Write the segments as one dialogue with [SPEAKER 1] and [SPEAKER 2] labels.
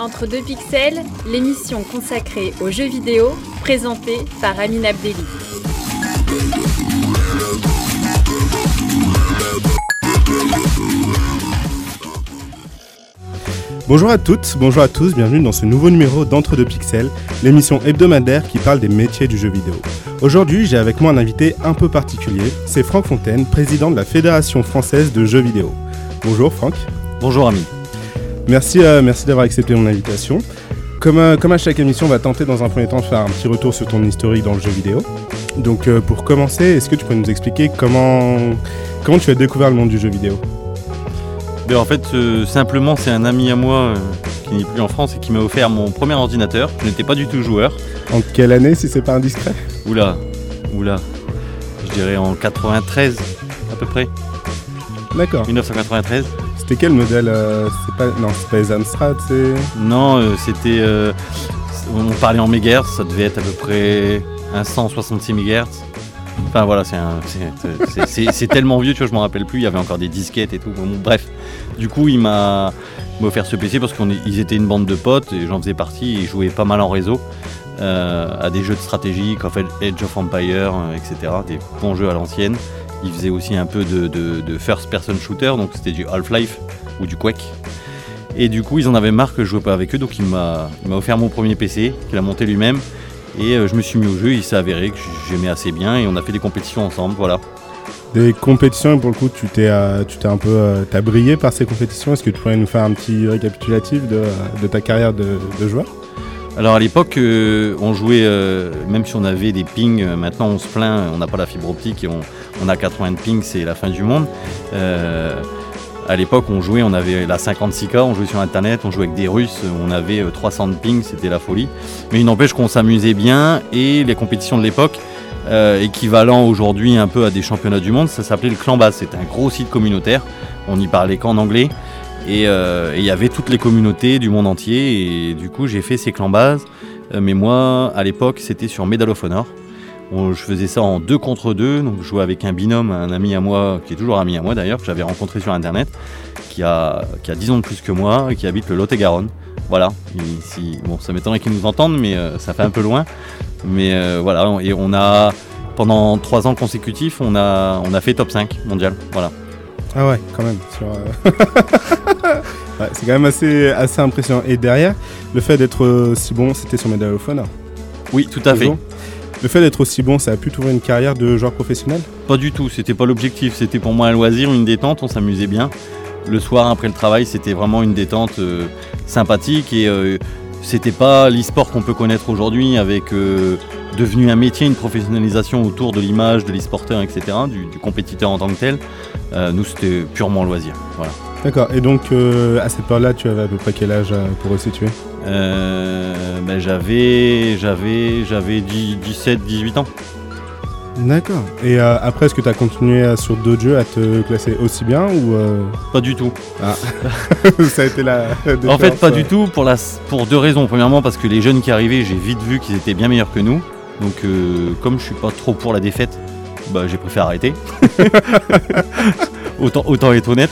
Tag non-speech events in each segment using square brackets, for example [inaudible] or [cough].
[SPEAKER 1] Entre deux pixels, l'émission consacrée aux jeux vidéo, présentée par Amine Abdelli.
[SPEAKER 2] Bonjour à toutes, bonjour à tous, bienvenue dans ce nouveau numéro d'Entre deux pixels, l'émission hebdomadaire qui parle des métiers du jeu vidéo. Aujourd'hui, j'ai avec moi un invité un peu particulier, c'est Franck Fontaine, président de la Fédération française de jeux vidéo. Bonjour Franck.
[SPEAKER 3] Bonjour Ami.
[SPEAKER 2] Merci, euh, merci d'avoir accepté mon invitation. Comme, euh, comme à chaque émission, on va tenter dans un premier temps de faire un petit retour sur ton historique dans le jeu vidéo. Donc euh, pour commencer, est-ce que tu peux nous expliquer comment, comment tu as découvert le monde du jeu vidéo?
[SPEAKER 3] Ben, en fait, simplement, c'est un ami à moi qui n'est plus en France et qui m'a offert mon premier ordinateur. Je n'étais pas du tout joueur.
[SPEAKER 2] En quelle année si c'est pas indiscret?
[SPEAKER 3] Oula, oula. Je dirais en 93 à peu près.
[SPEAKER 2] D'accord.
[SPEAKER 3] 1993.
[SPEAKER 2] C'était quel modèle euh, C'est pas non, c'est pas les Amstrad, c'est
[SPEAKER 3] Non, euh, c'était. euh, on parlait en mégahertz, ça devait être à peu près un 166 MHz. Enfin voilà, c'est un- c'est- tellement vieux, tu vois, je m'en rappelle plus. Il y avait encore des disquettes et tout. Bref, du coup, il m'a offert ce PC parce qu'ils étaient une bande de potes et j'en faisais partie. Ils jouaient pas mal en réseau à des jeux de stratégie, comme Age of Empire, etc. Des bons jeux à l'ancienne. Ils faisaient aussi un peu de, first-person shooter, donc c'était du Half-Life ou du Quake. Et du coup, ils en avaient marre que je jouais pas avec eux, donc il m'a il offert mon premier PC, qu'il a monté lui-même. Et euh, je me suis mis au jeu, il s'est avéré que j'aimais assez bien et on a fait des compétitions ensemble, voilà.
[SPEAKER 2] Des compétitions, et pour le coup, tu t'es, euh, un peu, euh, t'as brillé par ces compétitions. Est-ce que tu pourrais nous faire un petit récapitulatif de, de ta carrière de joueur?
[SPEAKER 3] Alors à l'époque, euh, on jouait, euh, même si on avait des pings, euh, maintenant on se plaint, on n'a pas la fibre optique et on, a 80 de ping, c'est la fin du monde. À l'époque, on jouait, on avait la 56K, on jouait sur internet, on jouait avec des Russes, on avait euh, 300 de ping, c'était la folie. Mais il n'empêche qu'on s'amusait bien et les compétitions de l'époque, équivalent aujourd'hui un peu à des championnats du monde, ça s'appelait le Clan Base. C'était un gros site communautaire, on n'y parlait qu'en anglais. Et euh, et il y avait toutes les communautés du monde entier. Et du coup, j'ai fait ces clans bases. Euh, mais moi, à l'époque, c'était sur Medal of Honor. On- je faisais ça en deux contre deux. Donc, je jouais avec un binôme, un ami à moi, qui est toujours ami à moi d'ailleurs, que j'avais rencontré sur Internet, qui a, qui a 10 ans de plus que moi et qui habite le Lot-et-Garonne. Voilà. Bon, ça m'étonnerait qu'ils nous entendent, mais euh, ça fait un peu loin. Mais voilà. Et on a, pendant trois ans consécutifs, on a, on a fait top 5 mondial. Voilà.
[SPEAKER 2] Ah ouais, quand même. sur, euh, [laughs] ouais, c'est quand même assez, assez impressionnant. Et derrière, le fait d'être euh, si bon, c'était sur Medal of Honor.
[SPEAKER 3] Oui, tout à fait.
[SPEAKER 2] Le fait d'être aussi bon, ça a pu t'ouvrir une carrière de joueur professionnel?
[SPEAKER 3] Pas du tout, c'était pas l'objectif, c'était pour moi un loisir, une détente, on s'amusait bien. Le soir après le travail, c'était vraiment une détente euh, sympathique et euh, c'était pas l'e-sport qu'on peut connaître aujourd'hui avec euh, devenu un métier, une professionnalisation autour de l'image, de l'e-sporteur, etc., du, du compétiteur en tant que tel. Euh, nous, c'était purement loisir. Voilà.
[SPEAKER 2] D'accord. Et donc, euh, à cette période-là, tu avais à peu près quel âge euh, pour resituer
[SPEAKER 3] Euh, ben, j'avais, j'avais, j'avais 10 17, 18 ans.
[SPEAKER 2] D'accord. Et euh, après, est-ce que tu as continué sur d'autres jeux à te classer aussi bien ou euh,
[SPEAKER 3] Pas du tout. [laughs]
[SPEAKER 2] ça a été la. [laughs]
[SPEAKER 3] En fait, pas
[SPEAKER 2] euh,
[SPEAKER 3] du tout pour, la, pour deux raisons. Premièrement, parce que les jeunes qui arrivaient, j'ai vite vu qu'ils étaient bien meilleurs que nous. Donc, comme je suis pas trop pour la défaite, bah, j'ai préféré arrêter. [laughs] autant, autant être honnête.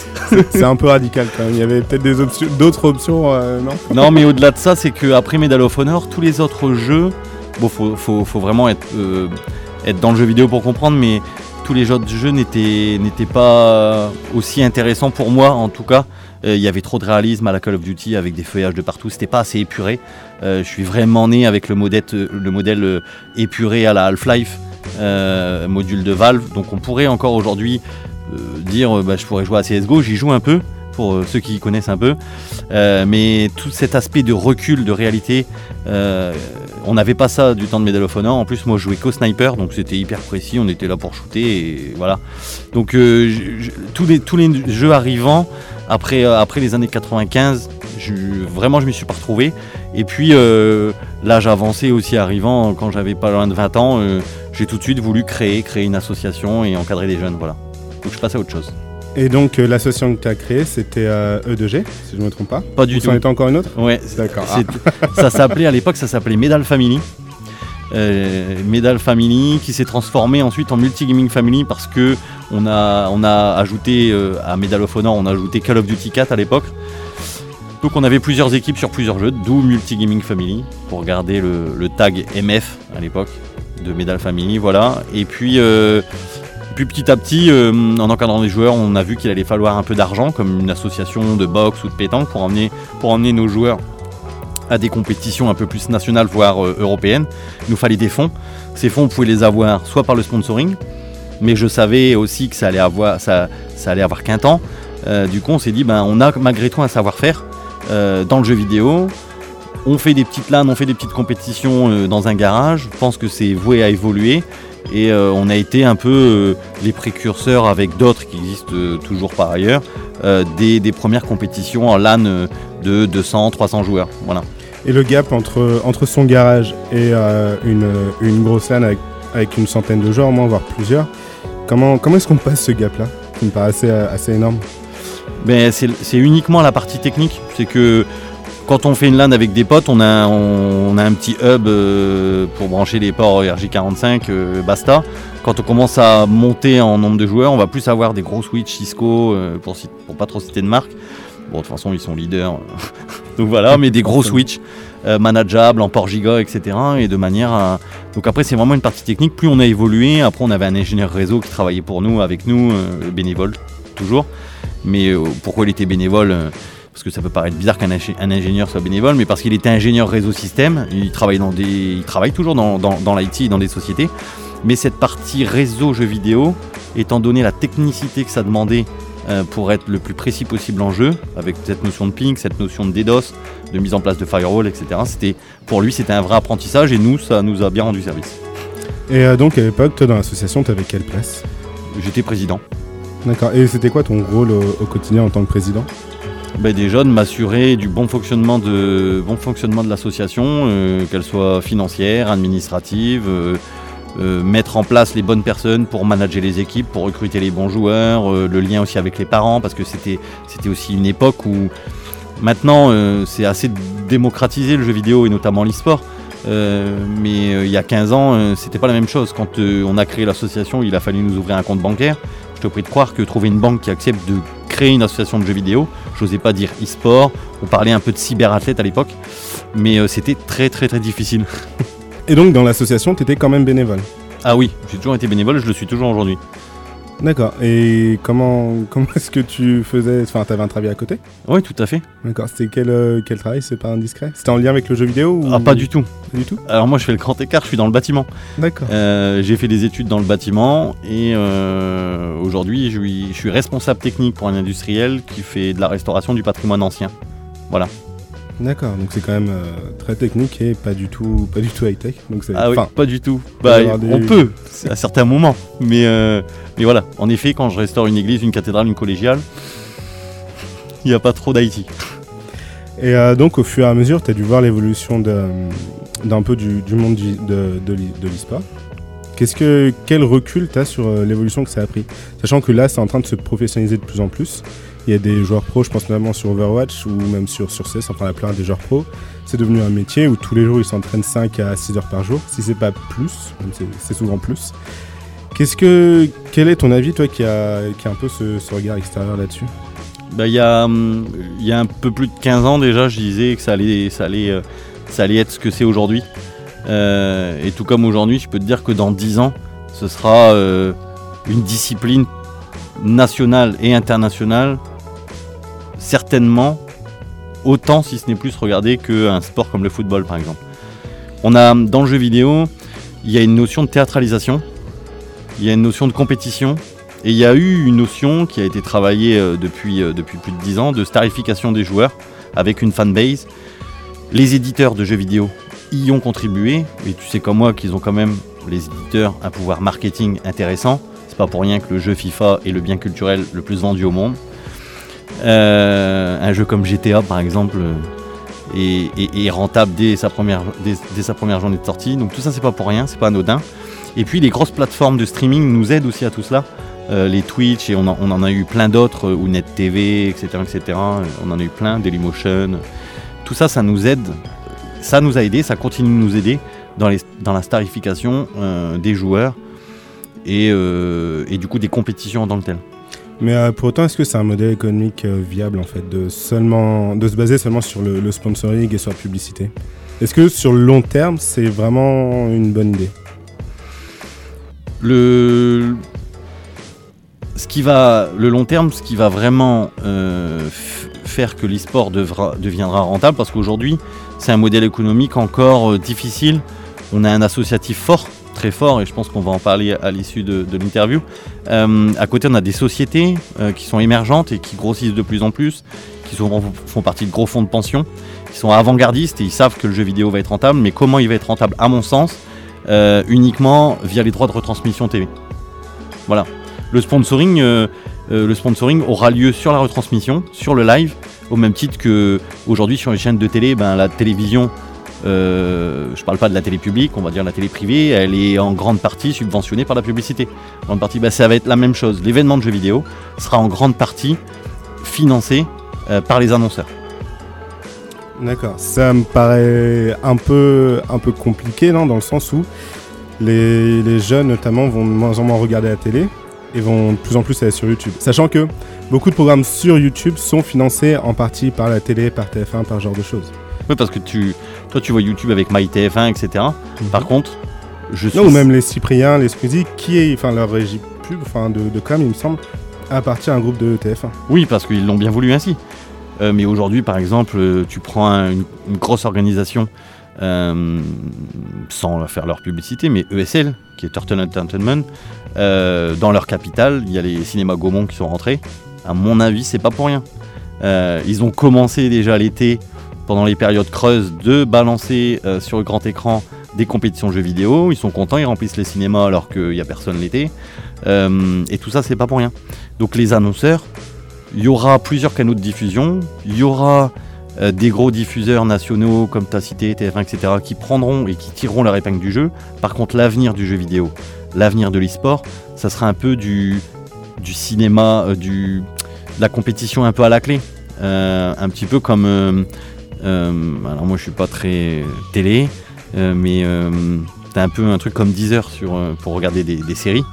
[SPEAKER 2] C'est un peu radical quand même. Il y avait peut-être des options, d'autres options, euh, non?
[SPEAKER 3] Non, mais au-delà de ça, c'est qu'après Medal of Honor, tous les autres jeux, bon, faut, faut, faut vraiment être, euh, être dans le jeu vidéo pour comprendre, mais tous les autres jeux n'étaient n'étaient pas aussi intéressants pour moi, en tout cas. Euh, Il y avait trop de réalisme à la Call of Duty avec des feuillages de partout, c'était pas assez épuré. Je suis vraiment né avec le modèle, le modèle épuré à la Half-Life, euh, module de Valve, donc on pourrait encore aujourd'hui euh, dire euh, bah, je pourrais jouer à CSGO, j'y joue un peu, pour ceux qui connaissent un peu. Mais tout cet aspect de recul, de réalité, on n'avait pas ça du temps de Medal of Honor. En plus, moi, je jouais qu'au sniper, donc c'était hyper précis. On était là pour shooter et voilà. Donc, tous, les, tous les jeux arrivant après, euh, après les années 95, je, vraiment, je m'y suis pas retrouvé. Et puis, euh, l'âge avancé aussi arrivant, quand j'avais pas loin de 20 ans, euh, j'ai tout de suite voulu créer, créer une association et encadrer des jeunes. Voilà. Donc, je passe à autre chose.
[SPEAKER 2] Et donc, euh, l'association que tu as créée, c'était euh, E2G, si je ne me trompe pas?
[SPEAKER 3] Pas du
[SPEAKER 2] Ou
[SPEAKER 3] tout.
[SPEAKER 2] c'en était encore une autre?
[SPEAKER 3] Ouais,
[SPEAKER 2] D'accord. Ah. [laughs]
[SPEAKER 3] Ça s'appelait à l'époque, ça s'appelait Medal Family. Euh, Medal Family qui s'est transformé ensuite en Multigaming Family parce que on a, on a ajouté euh, à Medal of Honor, on a ajouté Call of Duty 4 à l'époque. Donc on avait plusieurs équipes sur plusieurs jeux, d'où Multigaming Family, pour garder le, tag MF à l'époque de Medal Family, voilà. Et puis, euh, puis petit à petit, en encadrant les joueurs, on a vu qu'il allait falloir un peu d'argent, comme une association de boxe ou de pétanque, pour pour emmener nos joueurs à des compétitions un peu plus nationales, voire euh, européennes. Il nous fallait des fonds. Ces fonds, on pouvait les avoir soit par le sponsoring, mais je savais aussi que ça allait avoir, ça, avoir qu'un temps. Euh, du coup, on s'est dit, ben, on a malgré tout un savoir-faire euh, dans le jeu vidéo. On fait des petites LAN, on fait des petites compétitions dans un garage. Je pense que c'est voué à évoluer. Et on a été un peu les précurseurs avec d'autres qui existent toujours par ailleurs, des, des premières compétitions en LAN de 200, 300 joueurs. Voilà.
[SPEAKER 2] Et le gap entre, entre son garage et euh, une, une grosse LAN avec, une centaine de joueurs, au moins, voire plusieurs, comment, comment est-ce qu'on passe ce gap-là Qui me paraît assez, assez énorme?
[SPEAKER 3] Mais c'est uniquement la partie technique. C'est que quand on fait une LAN avec des potes, on a, on, a un petit hub euh, pour brancher les ports RJ45, euh, basta. Quand on commence à monter en nombre de joueurs, on va plus avoir des gros switch Cisco, pour, pour pas trop citer de marque. Bon, de toute façon, ils sont leaders. [laughs] Donc voilà, mais des gros switch euh, manageables en port giga, etc. Et de manière à... Donc après, c'est vraiment une partie technique. Plus on a évolué, après, on avait un ingénieur réseau qui travaillait pour nous, avec nous, euh, bénévole, toujours. Mais euh, pourquoi il était bénévole Parce que ça peut paraître bizarre qu'un ingé- un ingénieur soit bénévole, mais parce qu'il était ingénieur réseau système. Il travaille, dans des, il travaille toujours dans, dans, dans l'IT dans des sociétés. Mais cette partie réseau jeux vidéo, étant donné la technicité que ça demandait euh, pour être le plus précis possible en jeu, avec cette notion de ping, cette notion de DDoS, de mise en place de firewall, etc. C'était, pour lui, c'était un vrai apprentissage et nous, ça nous a bien rendu service.
[SPEAKER 2] Et euh, donc, à l'époque, toi, dans l'association, tu avais quelle place?
[SPEAKER 3] J'étais président.
[SPEAKER 2] D'accord. Et c'était quoi ton rôle au, au quotidien en tant que président?
[SPEAKER 3] Ben déjà de m'assurer du bon fonctionnement de, bon fonctionnement de l'association, euh, qu'elle soit financière, administrative, euh, mettre en place les bonnes personnes pour manager les équipes, pour recruter les bons joueurs, euh, le lien aussi avec les parents, parce que c'était aussi une époque où maintenant euh, c'est assez démocratisé le jeu vidéo et notamment l'e-sport. Mais il y a 15 ans, c'était pas la même chose. Quand on a créé l'association, il a fallu nous ouvrir un compte bancaire. Je te prie de croire que trouver une banque qui accepte de créer une association de jeux vidéo, j'osais pas dire e-sport, on parlait un peu de cyberathlète à l'époque, mais c'était très très très difficile. [laughs]
[SPEAKER 2] Et donc, dans l'association, tu étais quand même bénévole
[SPEAKER 3] Ah oui, j'ai toujours été bénévole, je le suis toujours aujourd'hui.
[SPEAKER 2] D'accord. Et comment, comment est-ce que tu faisais Enfin, t'avais un travail à côté?
[SPEAKER 3] Oui, tout à fait.
[SPEAKER 2] D'accord. C'était quel, euh, quel travail? C'est pas indiscret? C'était en lien avec le jeu vidéo ou...
[SPEAKER 3] Ah, pas du tout.
[SPEAKER 2] Pas du tout?
[SPEAKER 3] Alors moi je fais le grand écart, je suis dans le bâtiment.
[SPEAKER 2] D'accord.
[SPEAKER 3] Euh, j'ai fait des études dans le bâtiment et euh, aujourd'hui je suis, je suis responsable technique pour un industriel qui fait de la restauration du patrimoine ancien.
[SPEAKER 2] D'accord. Donc, c'est quand même euh, très technique et pas du tout, pas du tout high-tech. Donc, c'est.
[SPEAKER 3] Ah oui,
[SPEAKER 2] enfin,
[SPEAKER 3] pas du tout. Bah,
[SPEAKER 2] des-
[SPEAKER 3] On peut, à certains moments. Mais, euh, mais voilà, en effet, quand je restaure une église, une cathédrale, une collégiale, il n'y a pas trop d'Haïti.
[SPEAKER 2] Et euh, donc, au fur et à mesure, tu as dû voir l'évolution d'un peu du, du monde de, de. Qu'est-ce que, quel recul tu as sur l'évolution que ça a pris? Sachant que là, c'est en train de se professionnaliser de plus en plus. Il y a des joueurs pros, je pense notamment sur Overwatch ou même sur, sur CS, enfin la plupart des joueurs pros. C'est devenu un métier où tous les jours ils s'entraînent 5 à 6 heures par jour, si c'est pas plus, c'est, souvent plus. Qu'est-ce que, quel est ton avis, toi, qui a, qui a un peu ce, regard extérieur là-dessus?
[SPEAKER 3] Bah, Il y, a, hum, y a un peu plus de 15 ans déjà, je disais que ça allait, ça allait, euh, ça allait être ce que c'est aujourd'hui. Euh, et tout comme aujourd'hui, je peux te dire que dans 10 ans, ce sera euh, une discipline nationale et internationale, certainement autant, si ce n'est plus, regardée qu'un sport comme le football par exemple. On a dans le jeu vidéo, il y a une notion de théâtralisation, il y a une notion de compétition, et il y a eu une notion qui a été travaillée euh, depuis, euh, depuis plus de 10 ans de starification des joueurs avec une fanbase. Les éditeurs de jeux vidéo y ont contribué, et tu sais comme moi qu'ils ont quand même, les éditeurs, un pouvoir marketing intéressant. C'est pas pour rien que le jeu FIFA est le bien culturel le plus vendu au monde. Euh, un jeu comme GTA par exemple euh, est, rentable dès sa, première, dès, sa première journée de sortie. Donc tout ça c'est pas pour rien, c'est pas anodin. Et puis les grosses plateformes de streaming nous aident aussi à tout cela. Euh, les Twitch et on en, a eu plein d'autres, ou Net TV, etc., etc. On en a eu plein, Dailymotion. Tout ça, ça nous aide. Ça nous a aidé, ça continue de nous aider dans, la starification des joueurs et, et du coup des compétitions en tant que telles.
[SPEAKER 2] Mais euh, pour autant, est-ce que c'est un modèle économique euh, viable en fait de seulement de se baser seulement sur le, sponsoring et sur la publicité? Est-ce que sur le long terme, c'est vraiment une bonne idée?
[SPEAKER 3] Le, ce qui va, le long terme, ce qui va vraiment euh, faire que l'e-sport deviendra rentable, parce qu'aujourd'hui, c'est un modèle économique encore difficile. On a un associatif fort, très fort, et je pense qu'on va en parler à l'issue de, l'interview. Euh, à côté, on a des sociétés euh, qui sont émergentes et qui grossissent de plus en plus, qui sont- font partie de gros fonds de pension, qui sont avant-gardistes et ils savent que le jeu vidéo va être rentable. Mais comment il va être rentable, à mon sens, euh, uniquement via les droits de retransmission TV. Voilà. Le sponsoring, le sponsoring aura lieu sur la retransmission, sur le live, au même titre que aujourd'hui sur les chaînes de télé, ben, la télévision, euh, je parle pas de la télé publique, on va dire la télé privée, elle est en grande partie subventionnée par la publicité. En grande partie, ben, ça va être la même chose. L'événement de jeux vidéo sera en grande partie financé euh, par les annonceurs.
[SPEAKER 2] D'accord. Ça me paraît un peu, un peu compliqué, non Dans le sens où les, les jeunes, notamment, vont de moins en moins regarder la télé et vont de plus en plus aller sur YouTube. Sachant que beaucoup de programmes sur YouTube sont financés en partie par la télé, par TF1, par ce genre de choses.
[SPEAKER 3] Oui, parce que tu, toi, tu vois YouTube avec MyTF1, etc. Par contre, je suis
[SPEAKER 2] Non, ou même les Cypriens, les Squeezie, qui est, enfin, leur régie pub, enfin, de, de com, il me semble, appartient à un groupe de TF1.
[SPEAKER 3] Oui, parce qu'ils l'ont bien voulu ainsi. Euh, mais aujourd'hui, par exemple, euh, tu prends un- une, une grosse organisation, euh, sans faire leur publicité, mais ESL, qui est Turtle Entertainment, euh, dans leur capitale, il y a les cinémas Gaumont qui sont rentrés. À mon avis, c'est pas pour rien. Ils ont commencé déjà l'été, pendant les périodes creuses, de balancer euh, sur le grand écran des compétitions jeux vidéo. Ils sont contents, ils remplissent les cinémas alors qu'il n'y a personne l'été. Euh, et tout ça, c'est pas pour rien. Donc les annonceurs, il y aura plusieurs canaux de diffusion, il y aura euh, des gros diffuseurs nationaux comme tu as cité, TF1, etc., qui prendront et qui tireront leur épingle du jeu. Par contre, l'avenir du jeu vidéo, l'avenir de l'e-sport, ça sera un peu du, du cinéma, du, de la compétition un peu à la clé. Un petit peu comme. Euh, euh, alors, moi, je suis pas très télé, euh, mais euh, t'as un peu un truc comme Deezer sur, euh, pour regarder des, des séries.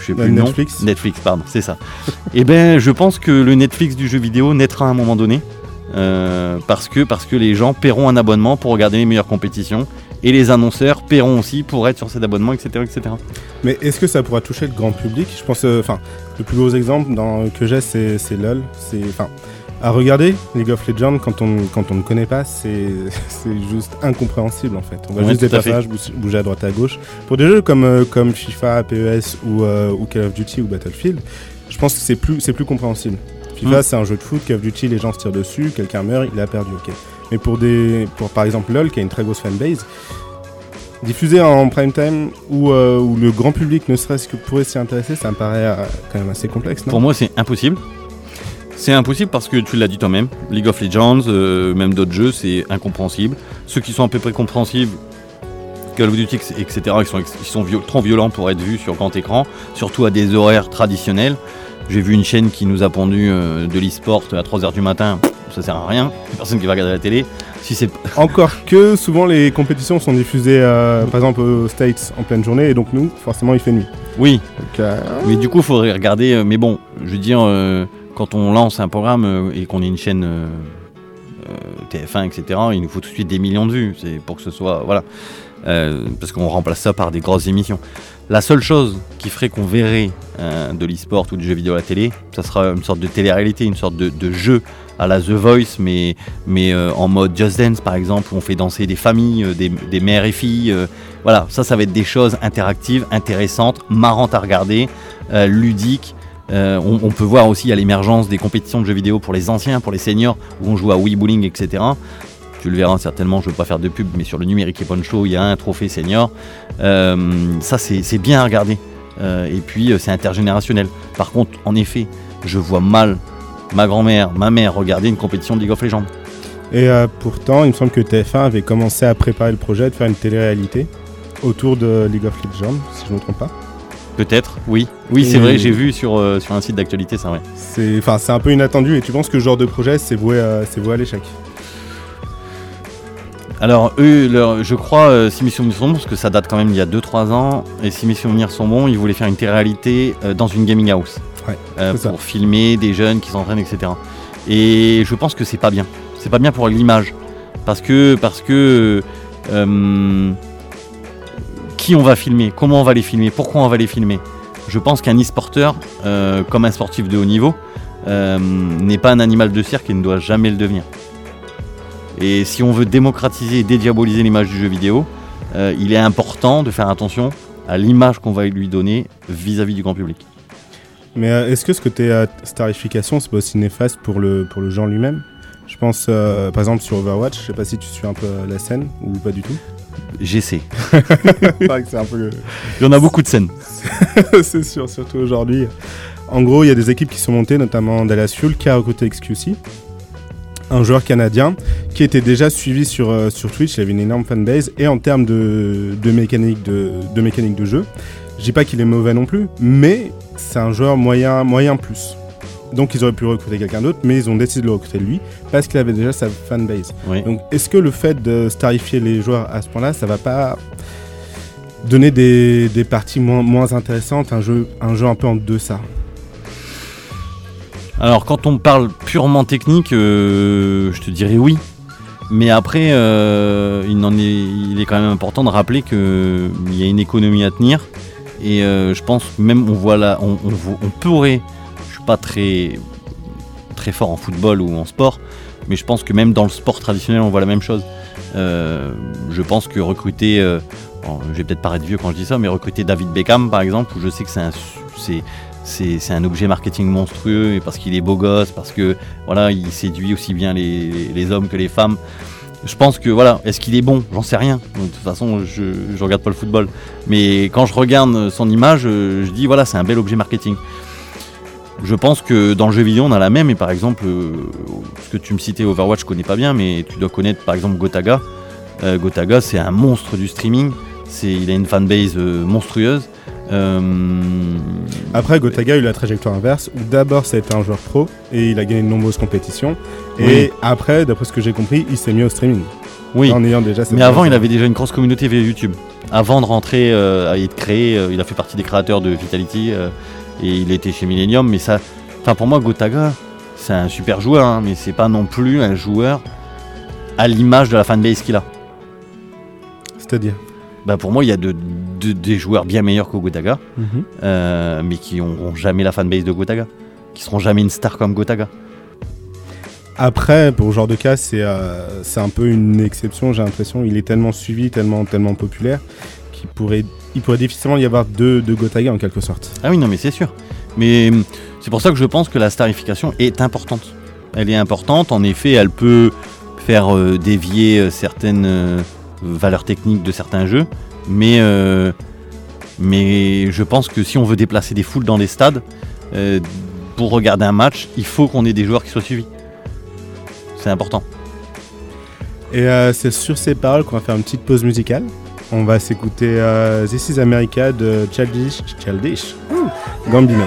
[SPEAKER 3] Je sais
[SPEAKER 2] Bah,
[SPEAKER 3] plus.
[SPEAKER 2] Netflix.
[SPEAKER 3] Netflix, pardon, c'est ça. [laughs] Et ben, je pense que le Netflix du jeu vidéo naîtra à un moment donné. euh, parce, que, parce que les gens paieront un abonnement pour regarder les meilleures compétitions. Et les annonceurs paieront aussi pour être sur cet abonnement, etc. etc.
[SPEAKER 2] Mais est-ce que ça pourra toucher le grand public? Je pense, euh, enfin, le plus gros exemple dans, que j'ai, c'est c'est LoL. C'est, enfin, à regarder League of Legends quand on quand on ne connaît pas, c'est [laughs] juste incompréhensible en fait. On voit
[SPEAKER 3] Ouais,
[SPEAKER 2] juste des personnages bouger- à droite à gauche. Pour des jeux comme euh, comme FIFA, PES ou euh, ou Call of Duty ou Battlefield, je pense que c'est plus plus compréhensible. FIFA,
[SPEAKER 3] Mm.
[SPEAKER 2] c'est un jeu de foot. Call of Duty, les gens se tirent dessus, quelqu'un meurt, il a perdu. Ok. Mais pour des pour par exemple LoL qui a une très grosse fanbase. Diffuser en prime time où, euh, où le grand public ne serait-ce que pourrait s'y intéresser, ça me paraît euh, quand même assez complexe, non?
[SPEAKER 3] Pour moi, c'est impossible. C'est impossible parce que tu l'as dit toi-même, League of Legends, euh, même d'autres jeux, c'est incompréhensible. Ceux qui sont à peu près compréhensibles, Call of Duty, etc., ils sont, ils sont viol- trop violents pour être vus sur grand écran, surtout à des horaires traditionnels. J'ai vu une chaîne qui nous a pondu euh, de l'e-sport à 3h du matin, ça sert à rien, [laughs] personne qui va regarder la télé. Si c'est [laughs]
[SPEAKER 2] Encore que souvent les compétitions sont diffusées, euh, par exemple aux States en pleine journée, et donc nous, forcément, il fait nuit.
[SPEAKER 3] Oui,
[SPEAKER 2] Donc, euh,
[SPEAKER 3] mais du coup, il faudrait regarder. mais bon, je veux dire, quand on lance un programme euh, et qu'on est une chaîne euh, euh, TF1, etc., il nous faut tout de suite des millions de vues. C'est pour que ce soit. Voilà. Parce qu'on remplace ça par des grosses émissions. La seule chose qui ferait qu'on verrait de l'e-sport ou du jeu vidéo à la télé, ça sera une sorte de télé-réalité, une sorte de, jeu à la The Voice, mais, mais en mode Just Dance par exemple, où on fait danser des familles, des, des mères et filles. voilà, ça, ça va être des choses interactives, intéressantes, marrantes à regarder, ludiques. Euh, on, peut voir aussi à l'émergence des compétitions de jeux vidéo pour les anciens, pour les seniors, où on joue à Wii Bowling, etc. Tu le verras certainement, je ne veux pas faire de pub, mais sur le numérique et Show, il y a un trophée senior. Euh, ça, c'est bien à regarder. Euh, et puis, c'est intergénérationnel. Par contre, en effet, je vois mal ma grand-mère, ma mère regarder une compétition de League of Legends.
[SPEAKER 2] Et pourtant, il me semble que TF1 avait commencé à préparer le projet de faire une télé-réalité autour de League of Legends, si je ne me trompe pas.
[SPEAKER 3] Peut-être, oui. Oui, c'est vrai, j'ai vu sur, euh, sur un site d'actualité, c'est vrai.
[SPEAKER 2] C'est, un peu inattendu, et tu penses que ce genre de projet, c'est voué, à- voué à l'échec?
[SPEAKER 3] Alors, eux, leur- je crois, euh, si mes souvenirs sont bons, parce que ça date quand même il y a 2-3 ans, et si mes souvenirs sont bons, ils voulaient faire une télé-réalité euh, dans une gaming house.
[SPEAKER 2] Ouais,
[SPEAKER 3] euh,
[SPEAKER 2] ça.
[SPEAKER 3] pour filmer des jeunes qui s'entraînent, etc. Et je pense que c'est pas bien. C'est pas bien pour l'image. Parce que, parce que qui on va filmer, comment on va les filmer, pourquoi on va les filmer. Je pense qu'un e-sporteur, euh, comme un sportif de haut niveau, euh, n'est pas un animal de cirque et ne doit jamais le devenir. Et si on veut démocratiser et dédiaboliser l'image du jeu vidéo, euh, il est important de faire attention à l'image qu'on va lui donner vis-à-vis du grand public.
[SPEAKER 2] Mais est-ce que ce côté starification, c'est pas aussi néfaste pour le, pour le genre lui-même? Je pense, par exemple, sur Overwatch, je sais pas si tu suis un peu la scène ou pas du tout. Peu. le-
[SPEAKER 3] Il y en a beaucoup de scènes. [laughs]
[SPEAKER 2] c'est sûr, surtout aujourd'hui. En gros, il y a des équipes qui sont montées, notamment Dallas Fuel qui a recruté XQC, un joueur canadien qui était déjà suivi sur, euh, sur Twitch, il avait une énorme fanbase, et en termes de, de, mécanique, de, de mécanique de jeu, je dis pas qu'il est mauvais non plus, mais c'est un joueur moyen, moyen plus. Donc ils auraient pu recruter quelqu'un d'autre, mais ils ont décidé de le recruter lui, parce qu'il avait déjà sa fanbase.
[SPEAKER 3] Oui.
[SPEAKER 2] Donc, est-ce que le fait de starifier les joueurs à ce point-là, ça va pas donner des, des parties moins, moins intéressantes, un jeu, un jeu un peu en deçà?
[SPEAKER 3] Alors quand on parle purement technique, euh, je te dirais oui. Mais après, euh, il, en est, il est quand même important de rappeler qu'il y a une économie à tenir. Et euh, je pense que même on voit là, on, on vo- on pourrait, très, très fort en football ou en sport, mais je pense que même dans le sport traditionnel, on voit la même chose. Euh, je pense que recruter, euh, je vais peut-être paraître vieux quand je dis ça, mais recruter David Beckham par exemple, où je sais que c'est un, c'est, un objet marketing monstrueux, et parce qu'il est beau gosse, parce que voilà, il séduit aussi bien les, les hommes que les femmes. Je pense que voilà, est-ce qu'il est bon? J'en sais rien. De toute façon, je, je regarde pas le football. Mais quand je regarde son image, euh, je dis voilà, c'est un bel objet marketing. Je pense que dans le jeu vidéo, on a la même. Et par exemple, euh, ce que tu me citais, Overwatch, je connais pas bien, mais tu dois connaître par exemple Gotaga. Euh, Gotaga, c'est un monstre du streaming. C'est, il a une fanbase euh, monstrueuse.
[SPEAKER 2] Après, Gotaga a eu la trajectoire inverse, où d'abord ça a été un joueur pro, et il a gagné de nombreuses compétitions.
[SPEAKER 3] Oui.
[SPEAKER 2] Et après, d'après ce que j'ai compris, il s'est mis au streaming.
[SPEAKER 3] oui.
[SPEAKER 2] En ayant déjà
[SPEAKER 3] Mais avant, il avait déjà une grosse communauté via YouTube. Avant de rentrer euh, et de créer, euh, il a fait partie des créateurs de Vitality euh, et il était chez Millennium. Mais ça, enfin pour moi, Gotaga, c'est un super joueur, hein, mais c'est pas non plus un joueur à l'image de la fanbase qu'il a.
[SPEAKER 2] C'est-à-dire?
[SPEAKER 3] Bah pour moi, il y a de, de- des joueurs bien meilleurs que Gotaga, euh, mais qui n'auront jamais la fanbase de Gotaga, qui seront jamais une star comme Gotaga.
[SPEAKER 2] Après, pour ce genre de cas, c'est euh, c'est un peu une exception, j'ai l'impression. Il est tellement suivi, tellement, tellement populaire, pourrait, il pourrait difficilement y avoir deux, deux Gotaga en quelque sorte.
[SPEAKER 3] Ah oui, non, mais c'est sûr. Mais hum, c'est pour ça que je pense que la starification est importante. Elle est importante, en effet, elle peut faire euh, dévier euh, certaines euh, valeurs techniques de certains jeux, mais, euh, mais je pense que si on veut déplacer des foules dans des stades, pour regarder un match, il faut qu'on ait des joueurs qui soient suivis. C'est important.
[SPEAKER 2] Et c'est sur ces paroles qu'on va faire une petite pause musicale. On va s'écouter euh, This is America de Childish, Childish Gambino.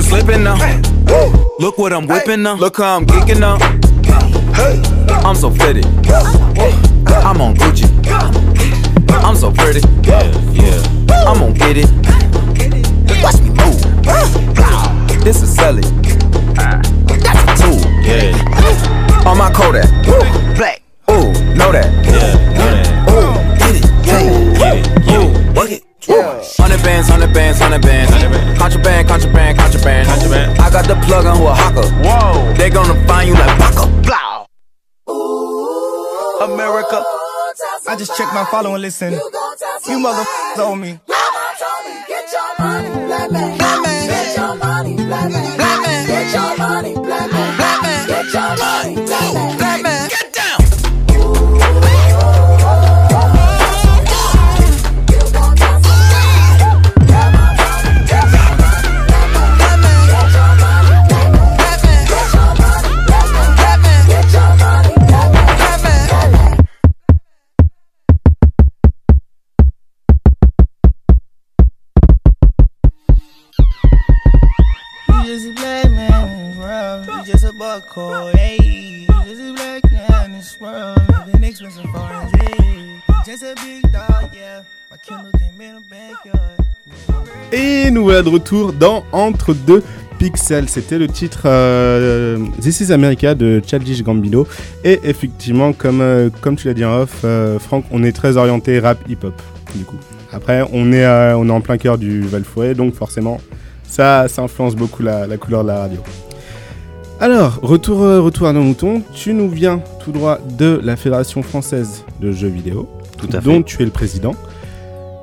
[SPEAKER 4] You slipping now. Look what I'm whipping now. Look how I'm geeking now. I'm so fitted. I'm on Gucci. I'm so pretty. Yeah, yeah. I'm gonna get it. Watch me move. This is Sally. That's a tool. Yeah. On my Kodak. Black. Ooh, know that. Yeah. Ooh, get it. Yeah. Ooh, work it. Hundred bands, hundred bands, hundred bands. Contraband, contraband, contraband. I got the plug on who a hawker. Whoa. They gonna find you like Baka. Blah. America.
[SPEAKER 5] I just checked my follow and listen. You motherfuckers owe me.
[SPEAKER 6] Get your money, black man. Get your money, black man.
[SPEAKER 2] Et nous voilà de retour dans Entre deux pixels. C'était le titre euh, This is America de Childish Gambino. Et effectivement, comme, euh, comme tu l'as dit en off, euh, Franck, on est très orienté rap hip-hop. Du coup. Après, on est, euh, on est en plein cœur du Val-Fouet, donc forcément, ça, ça influence beaucoup la couleur de la radio. Alors, retour, euh, retour à nos moutons. Tu nous viens tout droit de la Fédération française de jeux vidéo,
[SPEAKER 3] Tout à
[SPEAKER 2] dont
[SPEAKER 3] fait.
[SPEAKER 2] tu es le président.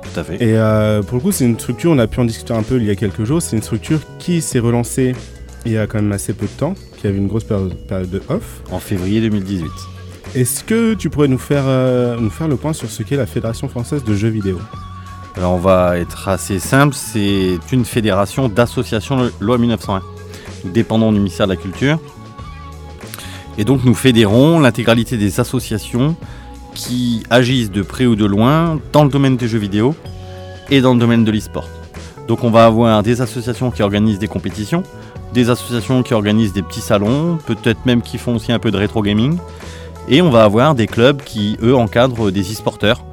[SPEAKER 3] Tout à fait.
[SPEAKER 2] Et euh, pour le coup, c'est une structure, on a pu en discuter un peu il y a quelques jours, c'est une structure qui s'est relancée il y a quand même assez peu de temps, qui avait une grosse période, période de off.
[SPEAKER 3] En février 2018.
[SPEAKER 2] Est-ce que tu pourrais nous faire, euh, nous faire le point sur ce qu'est la Fédération française de jeux vidéo?
[SPEAKER 3] Alors on va être assez simple, c'est une fédération d'associations loi 1901. Nous dépendons du ministère de la Culture. Et donc nous fédérons l'intégralité des associations qui agissent de près ou de loin dans le domaine des jeux vidéo et dans le domaine de l'e-sport. Donc on va avoir des associations qui organisent des compétitions, des associations qui organisent des petits salons, peut-être même qui font aussi un peu de rétro gaming. Et on va avoir des clubs qui, eux, encadrent des e-sporteurs,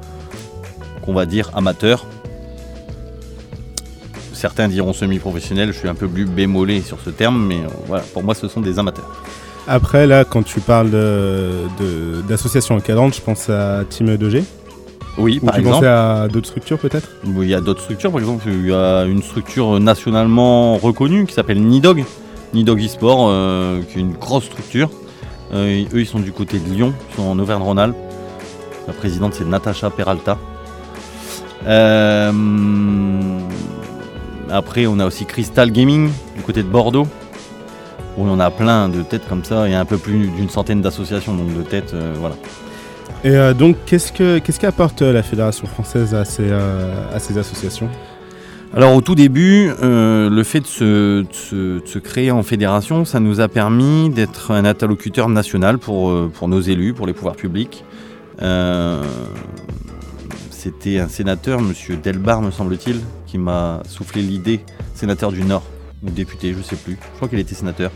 [SPEAKER 3] qu'on va dire amateurs. Certains diront semi-professionnels, je suis un peu plus bémolé sur ce terme, mais euh, voilà, pour moi ce sont des amateurs.
[SPEAKER 2] Après, là, quand tu parles d'associations encadrantes, je pense à Team E2G.
[SPEAKER 3] Oui,
[SPEAKER 2] Ou
[SPEAKER 3] par
[SPEAKER 2] tu
[SPEAKER 3] exemple.
[SPEAKER 2] pensais à d'autres structures peut-être?
[SPEAKER 3] Il y a d'autres structures, par exemple, il y a une structure nationalement reconnue qui s'appelle Nidog, Nidog eSport, euh, qui est une grosse structure. Euh, eux, ils sont du côté de Lyon, ils sont en Auvergne-Rhône-Alpes. La présidente, c'est Natacha Peralta. Euh, après, on a aussi Crystal Gaming, du côté de Bordeaux. Où on a plein de têtes comme ça, il y a un peu plus d'une centaine d'associations, donc de têtes, euh, voilà.
[SPEAKER 2] Et euh, donc, qu'est-ce que qu'est-ce qu'apporte euh, la Fédération française à ces, à ces associations?
[SPEAKER 3] Alors au tout début, euh, le fait de se, de se- de se créer en fédération, ça nous a permis d'être un interlocuteur national pour, pour nos élus, pour les pouvoirs publics. Euh, C'était un sénateur, Monsieur Delbar me semble-t-il, qui m'a soufflé l'idée, sénateur du Nord, ou député, je sais plus. Je crois qu'il était sénateur.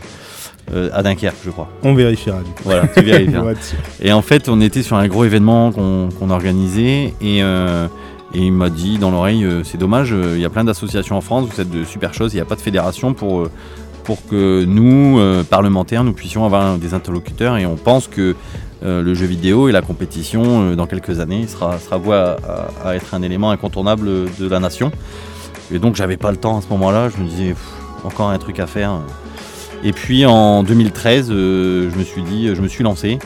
[SPEAKER 3] Euh, à Dunkerque, je crois.
[SPEAKER 2] On vérifiera du coup.
[SPEAKER 3] Voilà, tu vérifieras.
[SPEAKER 2] Sûr. [laughs]
[SPEAKER 3] Et en fait, on était sur un gros événement qu'on qu'on organisait et, euh, et il m'a dit dans l'oreille euh, c'est dommage, il y a plein d'associations en France, vous faites de super choses, il n'y a pas de fédération pour, pour que nous, parlementaires, nous puissions avoir des interlocuteurs et on pense que euh, le jeu vidéo et la compétition, euh, dans quelques années, sera, sera voué à, être un élément incontournable de la nation. Et donc, j'avais pas le temps à ce moment-là, je me disais encore un truc à faire. Et puis en 2013, euh, je me suis dit, je me suis lancé.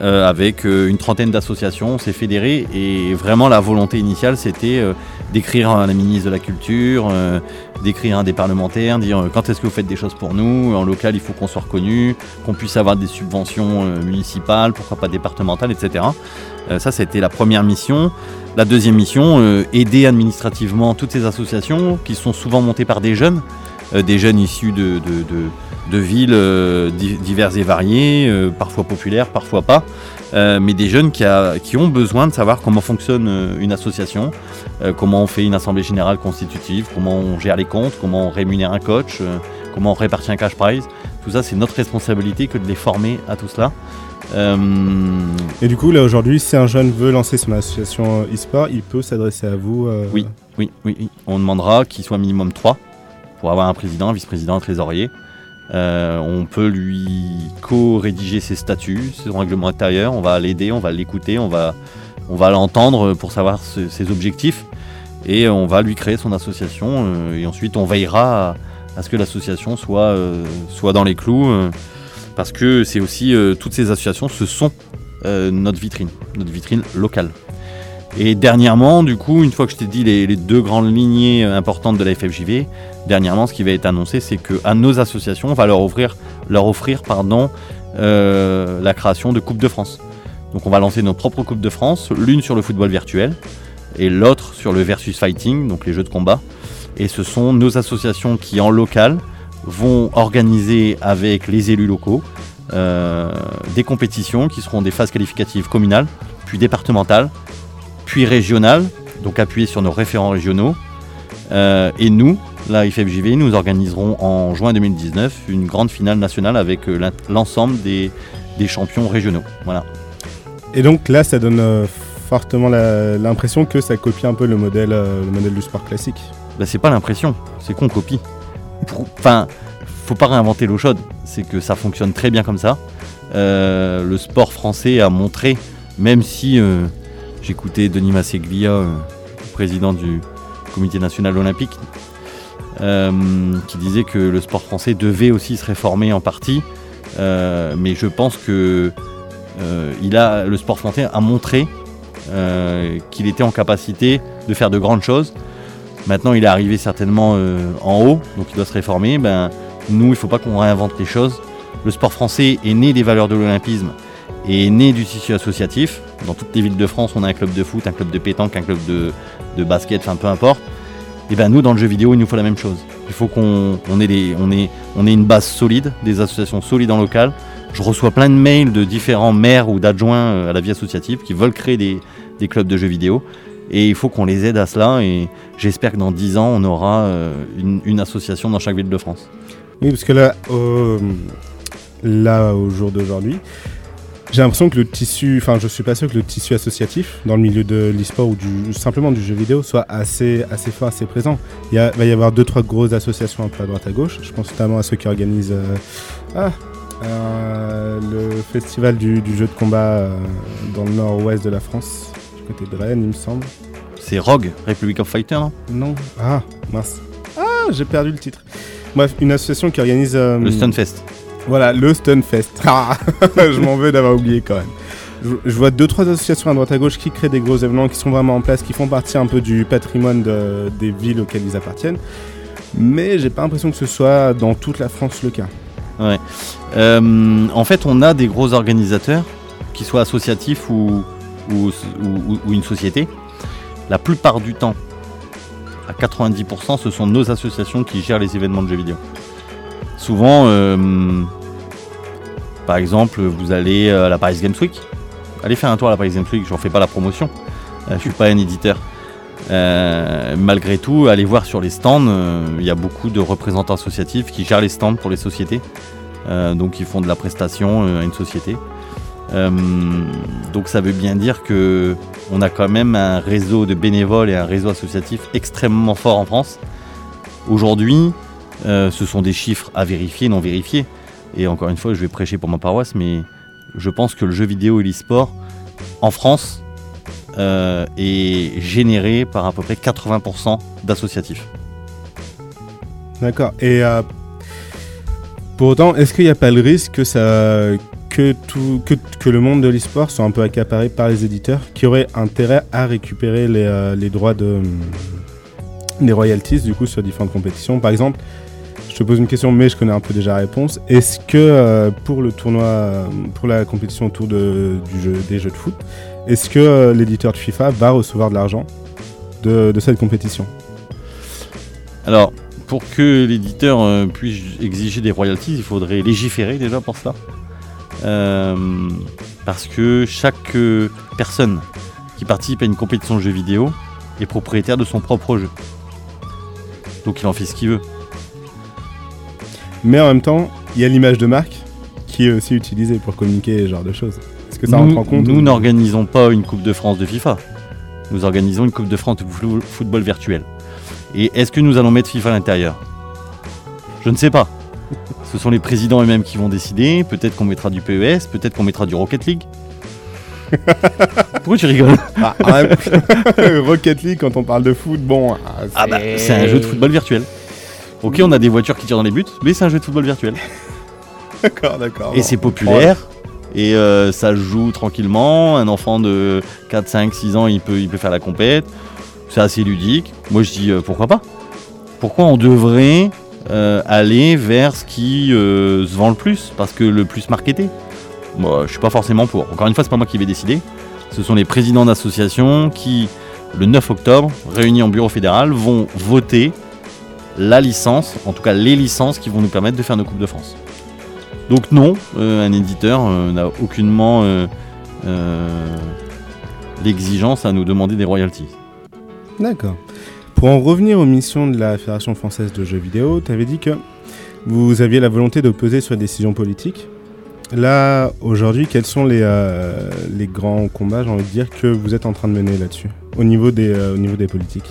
[SPEAKER 3] Euh, avec euh, une trentaine d'associations, on s'est fédéré et vraiment la volonté initiale c'était euh, d'écrire à la ministre de la Culture, euh, d'écrire à des parlementaires, dire euh, quand est-ce que vous faites des choses pour nous, en local il faut qu'on soit reconnu, qu'on puisse avoir des subventions euh, municipales, pourquoi pas départementales, etc. Ça c'était la première mission. La deuxième mission, aider administrativement toutes ces associations qui sont souvent montées par des jeunes, des jeunes issus de, de- de- de villes euh, di- diverses et variées, euh, parfois populaires, parfois pas, euh, mais des jeunes qui, a- qui ont besoin de savoir comment fonctionne une association, comment on fait une assemblée générale constitutive, comment on gère les comptes, comment on rémunère un coach, comment on répartit un cash prize. Tout ça, c'est notre responsabilité que de les former à tout cela.
[SPEAKER 2] Et du coup, là aujourd'hui, si un jeune veut lancer son association e-sport, il peut s'adresser à vous.
[SPEAKER 3] Oui. Oui, oui, oui. On demandera qu'il soit minimum 3 pour avoir un président, un vice-président, un trésorier. Euh, on peut lui co-rédiger ses statuts, son règlement intérieur. On va l'aider, on va l'écouter, on va, l'entendre pour savoir ses objectifs. Et on va lui créer son association. euh, et ensuite, on veillera à, ce que l'association soit, euh, soit dans les clous. parce que c'est aussi, toutes ces associations, ce sont notre vitrine, notre vitrine locale. Et dernièrement, du coup, une fois que je t'ai dit les, deux grandes lignées euh, importantes de la FFJV, dernièrement, ce qui va être annoncé, c'est que à nos associations, on va leur offrir, leur offrir pardon, euh, la création de Coupe de France. Donc on va lancer nos propres Coupes de France, l'une sur le football virtuel et l'autre sur le versus fighting, donc les jeux de combat. Et ce sont nos associations qui, en local, vont organiser avec les élus locaux euh, des compétitions qui seront des phases qualificatives communales, puis départementales, puis régionales, donc appuyées sur nos référents régionaux. Euh, et nous, la IFFJV, nous organiserons en juin 2019 une grande finale nationale avec euh, l'ensemble des, des champions régionaux. Voilà.
[SPEAKER 2] Et donc là, ça donne euh, fortement l'impression que ça copie un peu le modèle, le modèle du sport classique.
[SPEAKER 3] Bah, c'est pas l'impression, c'est qu'on copie. Enfin, faut pas réinventer l'eau chaude, c'est que ça fonctionne très bien comme ça. Euh, le sport français a montré, même si euh, j'écoutais Denis Masseglia, euh, président du Comité national olympique, euh, qui disait que le sport français devait aussi se réformer en partie. Euh, mais je pense que il a, le sport français a montré qu'il était en capacité de faire de grandes choses. Maintenant, il est arrivé certainement en haut, donc il doit se réformer. Ben, nous, il ne faut pas qu'on réinvente les choses. Le sport français est né des valeurs de l'olympisme et est né du tissu associatif. Dans toutes les villes de France, on a un club de foot, un club de pétanque, un club de, de basket, enfin peu importe. Et ben nous, dans le jeu vidéo, il nous faut la même chose. Il faut qu'on on ait, on ait, on ait une base solide, des associations solides en local. Je reçois plein de mails de différents maires ou d'adjoints euh, à la vie associative qui veulent créer des, des clubs de jeux vidéo. Et il faut qu'on les aide à cela. Et j'espère que dans 10 ans, on aura euh, une, une association dans chaque ville de France.
[SPEAKER 2] Oui, parce que là, là, au jour d'aujourd'hui, j'ai l'impression que le tissu, enfin, je suis pas sûr que le tissu associatif dans le milieu de l'e-sport ou du, simplement du jeu vidéo soit assez, assez fort, assez présent. Il va y avoir deux, trois grosses associations un peu à droite à gauche. Je pense notamment à ceux qui organisent euh, ah, euh, le festival du, du jeu de combat euh, dans le nord-ouest de la France, du côté de Rennes, il me semble.
[SPEAKER 3] C'est Rogue, Republic of Fighter, non?
[SPEAKER 2] Non. Ah, mince. Ah, j'ai perdu le titre. Bref, une association qui organise.
[SPEAKER 3] Le Stunfest.
[SPEAKER 2] Voilà, le Stunfest. Ah, [laughs] je m'en veux d'avoir oublié quand même. Je, vois deux trois associations à droite à gauche qui créent des gros événements, qui sont vraiment en place, qui font partie un peu du patrimoine de- des villes auxquelles ils appartiennent. Mais j'ai pas l'impression que ce soit dans toute la France le cas.
[SPEAKER 3] Euh, en fait, on a des gros organisateurs, qu'ils soient associatifs ou- ou une société. La plupart du temps, à 90%, ce sont nos associations qui gèrent les événements de jeux vidéo. Souvent, euh, par exemple, vous allez à la Paris Games Week. Allez faire un tour à la Paris Games Week, j'en fais pas la promotion. Euh, je suis pas un éditeur. Euh, malgré tout, allez voir sur les stands, euh, il y a beaucoup de représentants associatifs qui gèrent les stands pour les sociétés. Euh, donc ils font de la prestation euh, à une société. Euh, donc ça veut bien dire que on a quand même un réseau de bénévoles et un réseau associatif extrêmement fort en France. Aujourd'hui, euh, ce sont des chiffres à vérifier, non vérifiés. Et encore une fois, je vais prêcher pour ma paroisse, mais je pense que le jeu vidéo et l'e-sport en France euh, est généré par à peu près 80% d'associatifs.
[SPEAKER 2] D'accord. Et euh, pour autant, est-ce qu'il n'y a pas le risque que le monde de l'e-sport soit un peu accaparé par les éditeurs qui auraient intérêt à récupérer les, euh, droits de. les royalties du coup sur différentes compétitions? Par exemple, je te pose une question, mais je connais un peu déjà la réponse. Est-ce que euh, pour le tournoi, euh, pour la compétition autour de, des jeux de foot, est-ce que euh, l'éditeur de FIFA va recevoir de l'argent de, cette compétition?
[SPEAKER 3] Alors, pour que l'éditeur puisse exiger des royalties, il faudrait légiférer déjà pour. Euh, parce que chaque personne qui participe à une compétition de jeux vidéo est propriétaire de son propre jeu. Donc il en fait ce qu'il veut.
[SPEAKER 2] Mais en même temps, il y a l'image de marque qui est aussi utilisée pour communiquer ce genre de choses. Est-ce que ça
[SPEAKER 3] nous
[SPEAKER 2] rentre en compte
[SPEAKER 3] nous
[SPEAKER 2] ou-
[SPEAKER 3] n'organisons pas une Coupe de France de FIFA. Nous organisons une Coupe de France de football virtuel. Et est-ce que nous allons mettre FIFA à l'intérieur? Je ne sais pas. [laughs] Ce sont les présidents eux-mêmes qui vont décider. Peut-être qu'on mettra du PES, peut-être qu'on mettra du Rocket League. [laughs] Pourquoi tu rigoles?
[SPEAKER 2] Ah, même- [laughs] Rocket League, quand on parle de foot, bon. ah,
[SPEAKER 3] Ah bah, c'est un jeu de football virtuel. Ok, on a des voitures qui tirent dans les buts, mais c'est un jeu de football virtuel. [laughs]
[SPEAKER 2] D'accord, d'accord.
[SPEAKER 3] Et
[SPEAKER 2] bon.
[SPEAKER 3] c'est populaire. Et euh, ça joue tranquillement. Un enfant de 4, 5, 6 ans, il peut, il peut faire la compète. C'est assez ludique. Moi, je dis euh, pourquoi pas? Pourquoi on devrait euh, aller vers ce qui se vend le plus? Parce que le plus marketé Moi, je suis pas forcément pour. Encore une fois, c'est pas moi qui vais décider. Ce sont les présidents d'associations qui, le 9 octobre, réunis en bureau fédéral, vont voter la licence, en tout cas les licences qui vont nous permettre de faire nos Coupes de France. Donc non, euh, un éditeur euh, n'a aucunement euh, l'exigence à nous demander des royalties.
[SPEAKER 2] D'accord. Pour en revenir aux missions de la Fédération française de jeux vidéo, tu avais dit que vous aviez la volonté de peser sur les décisions politiques. Là, aujourd'hui, quels sont les, grands combats, j'ai envie de dire, que vous êtes en train de mener là-dessus, au niveau des politiques?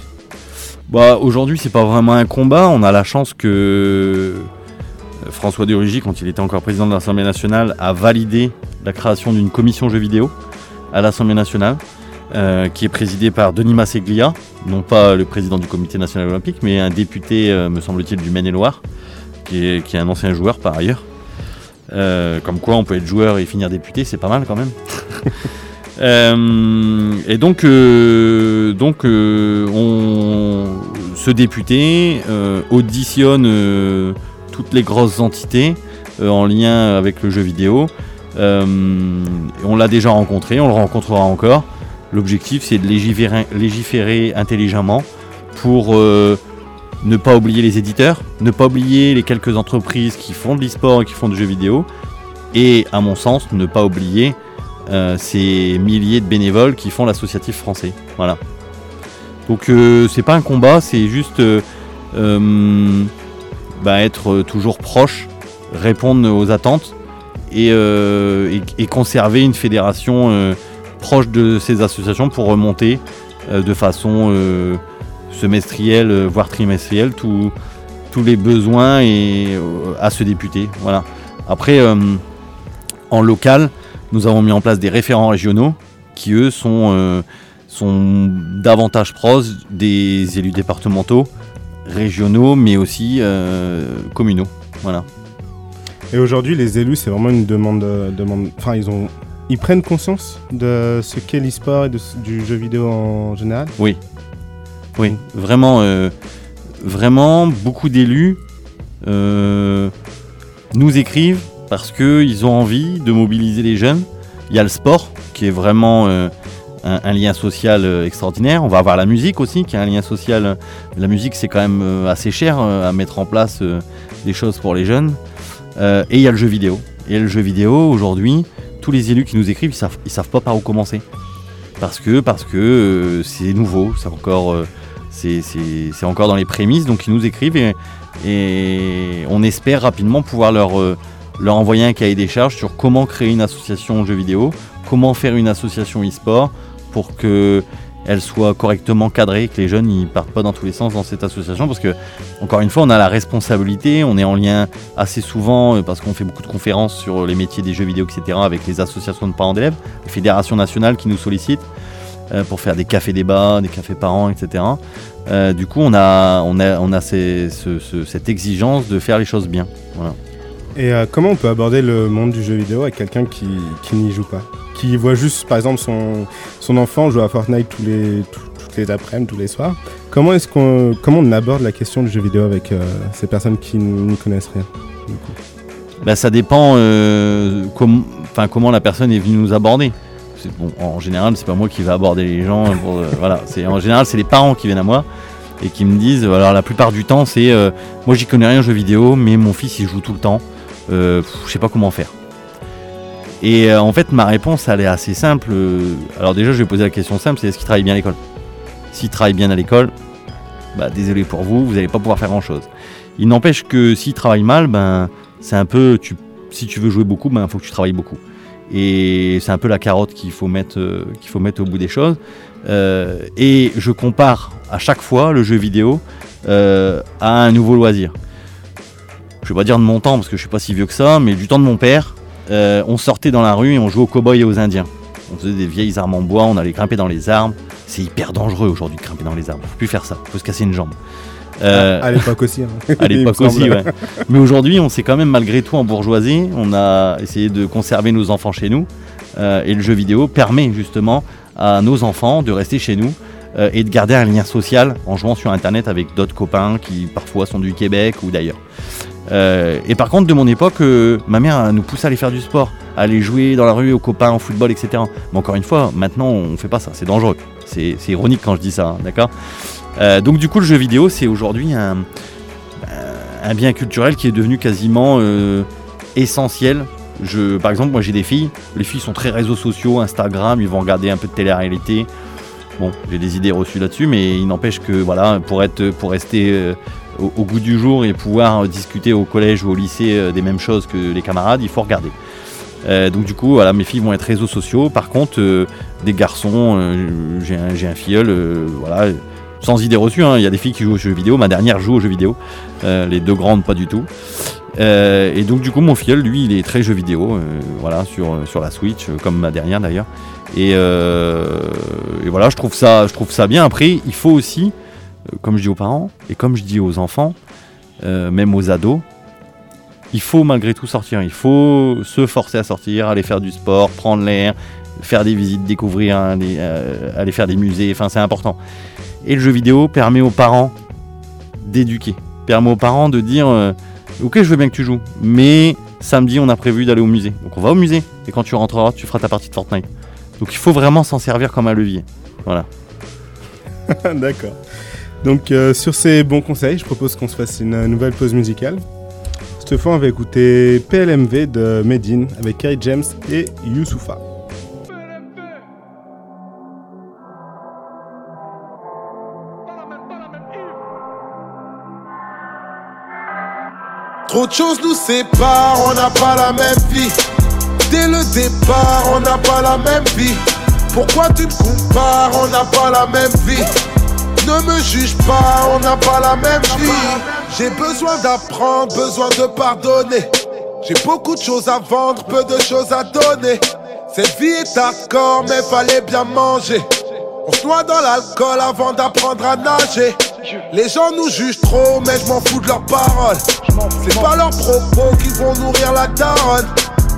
[SPEAKER 3] Bah, aujourd'hui, c'est pas vraiment un combat. On a la chance que euh, François de Rugy, quand il était encore président de l'Assemblée nationale, a validé la création d'une commission jeux vidéo à l'Assemblée nationale, euh, qui est présidée par Denis Masseglia, non pas le président du Comité national olympique, mais un député, euh, me semble-t-il, du Maine-et-Loire, qui est, un ancien joueur par ailleurs. Comme quoi, on peut être joueur et finir député, c'est pas mal quand même. [laughs] Euh, et donc, euh, donc euh, on, ce député auditionne toutes les grosses entités en lien avec le jeu vidéo. On l'a déjà rencontré, on le rencontrera encore. L'objectif, c'est de légiférer, légiférer intelligemment pour ne pas oublier les éditeurs, ne pas oublier les quelques entreprises qui font de l'e-sport et qui font du jeu vidéo, et à mon sens, ne pas oublier ces milliers de bénévoles qui font l'associatif français. Voilà. Donc euh, c'est pas un combat, c'est juste euh, euh, bah, être toujours proche, répondre aux attentes et, euh, conserver une fédération euh, proche de ces associations pour remonter euh, de façon euh, semestrielle, euh, voire trimestrielle, tous les besoins et, euh, à ce député. Voilà. Après, euh, en local, nous avons mis en place des référents régionaux qui, eux, sont, euh, sont davantage proches des élus départementaux, régionaux, mais aussi euh, communaux. Voilà.
[SPEAKER 2] Et aujourd'hui, les élus, c'est vraiment une demande, euh, demande. Enfin, ils ont, ils prennent conscience de ce qu'est l'e-sport et de du jeu vidéo en général?
[SPEAKER 3] Oui, vraiment, euh, vraiment, beaucoup d'élus euh, nous écrivent parce qu'ils ont envie de mobiliser les jeunes. Il y a le sport qui est vraiment euh, un, lien social euh, extraordinaire. On va avoir la musique aussi qui est un lien social. La musique, c'est quand même euh, assez cher à mettre en place des choses pour les jeunes. Et il y a le jeu vidéo. Et le jeu vidéo, aujourd'hui, tous les élus qui nous écrivent, ils savent, ils savent pas par où commencer. Parce que parce que c'est nouveau, c'est encore, encore dans les prémices, donc ils nous écrivent et, on espère rapidement pouvoir leur, leur envoyer un cahier des charges sur comment créer une association jeux vidéo, comment faire une association e-sport pour que elle soit correctement cadrée, que les jeunes ne partent pas dans tous les sens dans cette association, parce que encore une fois, on a la responsabilité, on est en lien assez souvent, euh, parce qu'on fait beaucoup de conférences sur les métiers des jeux vidéo, etc., avec les associations de parents d'élèves, les fédérations nationales qui nous sollicitent euh, pour faire des cafés débats, des cafés parents, etc. Euh, du coup, on a, on a, on a cette exigence de faire les choses bien. Voilà.
[SPEAKER 2] Et euh, comment on peut aborder le monde du jeu vidéo avec quelqu'un qui, qui n'y joue pas? Qui voit juste, par exemple, son, son enfant jouer à Fortnite tous les, tout- toutes les après-midi, tous les soirs. Comment est-ce qu'on comment on aborde la question du jeu vidéo avec euh, ces personnes qui n'y connaissent rien
[SPEAKER 3] Bah, ça dépend euh, comment la personne est venue nous aborder. En général, c'est pas moi qui vais aborder les gens. voilà, en général, c'est les parents qui viennent à moi et qui me disent. Alors la plupart du temps, c'est moi j'y connais rien en jeu vidéo, mais mon fils il joue tout le temps. Euh, je sais pas comment faire. Et euh, en fait, ma réponse, elle est assez simple. Euh, Alors déjà, je vais poser la question simple, c'est est-ce qu'il travaille bien à l'école? S'il travaille bien à l'école, bah désolé pour vous, vous n'allez pas pouvoir faire grand-chose. Il n'empêche que s'il travaille mal, ben c'est un peu, si tu veux jouer beaucoup, ben faut que tu travailles beaucoup. Et c'est un peu la carotte qu'il faut mettre, qu'il faut mettre au bout des choses. Et je compare à chaque fois le jeu vidéo à un nouveau loisir. Je vais pas dire de mon temps parce que je suis pas si vieux que ça, mais du temps de mon père, euh, on sortait dans la rue et on jouait aux cow-boys et aux indiens. On faisait des vieilles armes en bois, on allait grimper dans les arbres. C'est hyper dangereux aujourd'hui de grimper dans les arbres. Faut plus faire ça, faut se casser une jambe. Euh,
[SPEAKER 2] À l'époque aussi. hein. [laughs]
[SPEAKER 3] à l'époque [laughs] aussi, ouais. Mais aujourd'hui, on s'est quand même malgré tout en bourgeoisie. On a essayé de conserver nos enfants chez nous. Euh, et le jeu vidéo permet justement à nos enfants de rester chez nous euh, et de garder un lien social en jouant sur Internet avec d'autres copains qui parfois sont du Québec ou d'ailleurs. Euh, et par contre, de mon époque, euh, ma mère nous poussait à aller faire du sport, à aller jouer dans la rue aux copains, au football, etc. Mais encore une fois, maintenant, on fait pas ça. C'est dangereux. C'est ironique quand je dis ça, hein, d'accord Euh, Donc du coup, le jeu vidéo, c'est aujourd'hui un, bien culturel qui est devenu quasiment essentiel. Je, par exemple, moi j'ai des filles, les filles sont très réseaux sociaux, Instagram, ils vont regarder un peu de télé-réalité. Bon, j'ai des idées reçues là-dessus, mais il n'empêche que voilà, pour, être, pour rester au, goût du jour et pouvoir euh, discuter au collège ou au lycée euh, des mêmes choses que les camarades, il faut regarder. Euh, donc du coup, voilà, mes filles vont être réseaux sociaux. Par contre, des garçons, j'ai un, filleul, voilà, sans idée reçue. hein, Il y a des filles qui jouent aux jeux vidéo. Ma dernière joue aux jeux vidéo. Les deux grandes, pas du tout. Et donc du coup, mon filleul, lui, il est très jeu vidéo, voilà, sur, sur la Switch, comme ma dernière d'ailleurs. Et, et voilà, je trouve ça, je trouve ça bien. Après, il faut aussi, comme je dis aux parents et comme je dis aux enfants, euh, même aux ados, il faut malgré tout sortir. Il faut se forcer à sortir, aller faire du sport, prendre l'air, faire des visites, découvrir, euh, aller faire des musées. Enfin, c'est important. Et le jeu vidéo permet aux parents d'éduquer, permet aux parents de dire euh, Ok, je veux bien que tu joues, mais samedi, on a prévu d'aller au musée. Donc, on va au musée. Et quand tu rentreras, tu feras ta partie de Fortnite. Donc, il faut vraiment s'en servir comme un levier. Voilà. [laughs]
[SPEAKER 2] D'accord. Donc euh, sur ces bons conseils, je propose qu'on se fasse une nouvelle pause musicale. Cette fois, on va écouter PLMV de Medine avec Kai James et Youssoufa.
[SPEAKER 7] Trop de choses nous séparent, on n'a pas la même vie. Dès le départ, on n'a pas la même vie. Pourquoi tu me compares, on n'a pas la même vie. Ne me juge pas, on n'a pas la même vie. J'ai besoin d'apprendre, besoin de pardonner. J'ai beaucoup de choses à vendre, peu de choses à donner. Cette vie est d'accord, mais fallait bien manger. On se noie dans l'alcool avant d'apprendre à nager. Les gens nous jugent trop, mais je m'en fous de leurs paroles. C'est pas leurs propos qui vont nourrir la daronne.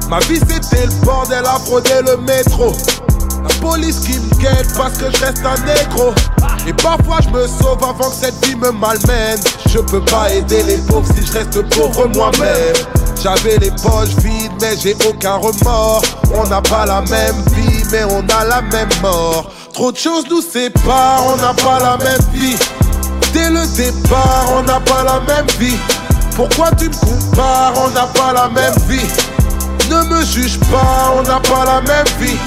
[SPEAKER 7] Ma vie c'était le bordel à frauder le métro. La police qui me guette parce que je reste un négro. Et parfois je me sauve avant que cette vie me malmène. Je peux pas aider les pauvres si je reste pauvre moi-même. J'avais les poches vides, mais j'ai aucun remords. On n'a pas la même vie, mais on a la même mort. Trop de choses nous séparent, on n'a pas la même vie. Dès le départ, on n'a pas la même vie. Pourquoi tu me compares, on n'a pas la même vie. Ne me juge pas, on n'a pas la même vie.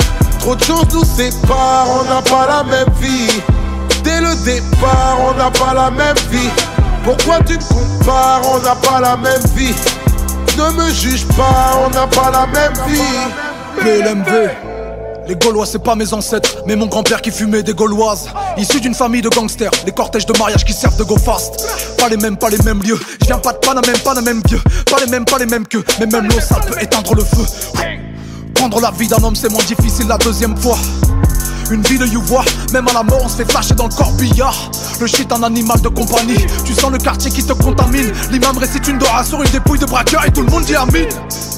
[SPEAKER 7] Trop de choses nous séparent, on n'a pas la même vie. Dès le départ, on n'a pas la même vie. Pourquoi tu me compares, on n'a pas la même vie? Ne me juge pas, on n'a pas la même vie.
[SPEAKER 8] PLMV. Les Gaulois, c'est pas mes ancêtres, mais mon grand-père qui fumait des Gauloises. Issu d'une famille de gangsters, les cortèges de mariage qui servent de go fast. Pas les mêmes, pas les mêmes lieux. Je viens pas de Panama, même pas les mêmes vieux. Pas les mêmes, pas les mêmes que, mais même l'eau, ça peut éteindre le feu. Prendre la vie d'un homme, c'est moins difficile la deuxième fois. Une vie de you voix, même à la mort on se fait flasher dans le corbillard Le shit, un animal de compagnie. Tu sens le quartier qui te contamine. L'imam récite une dora sur une dépouille de braqueur et tout le monde dit amine.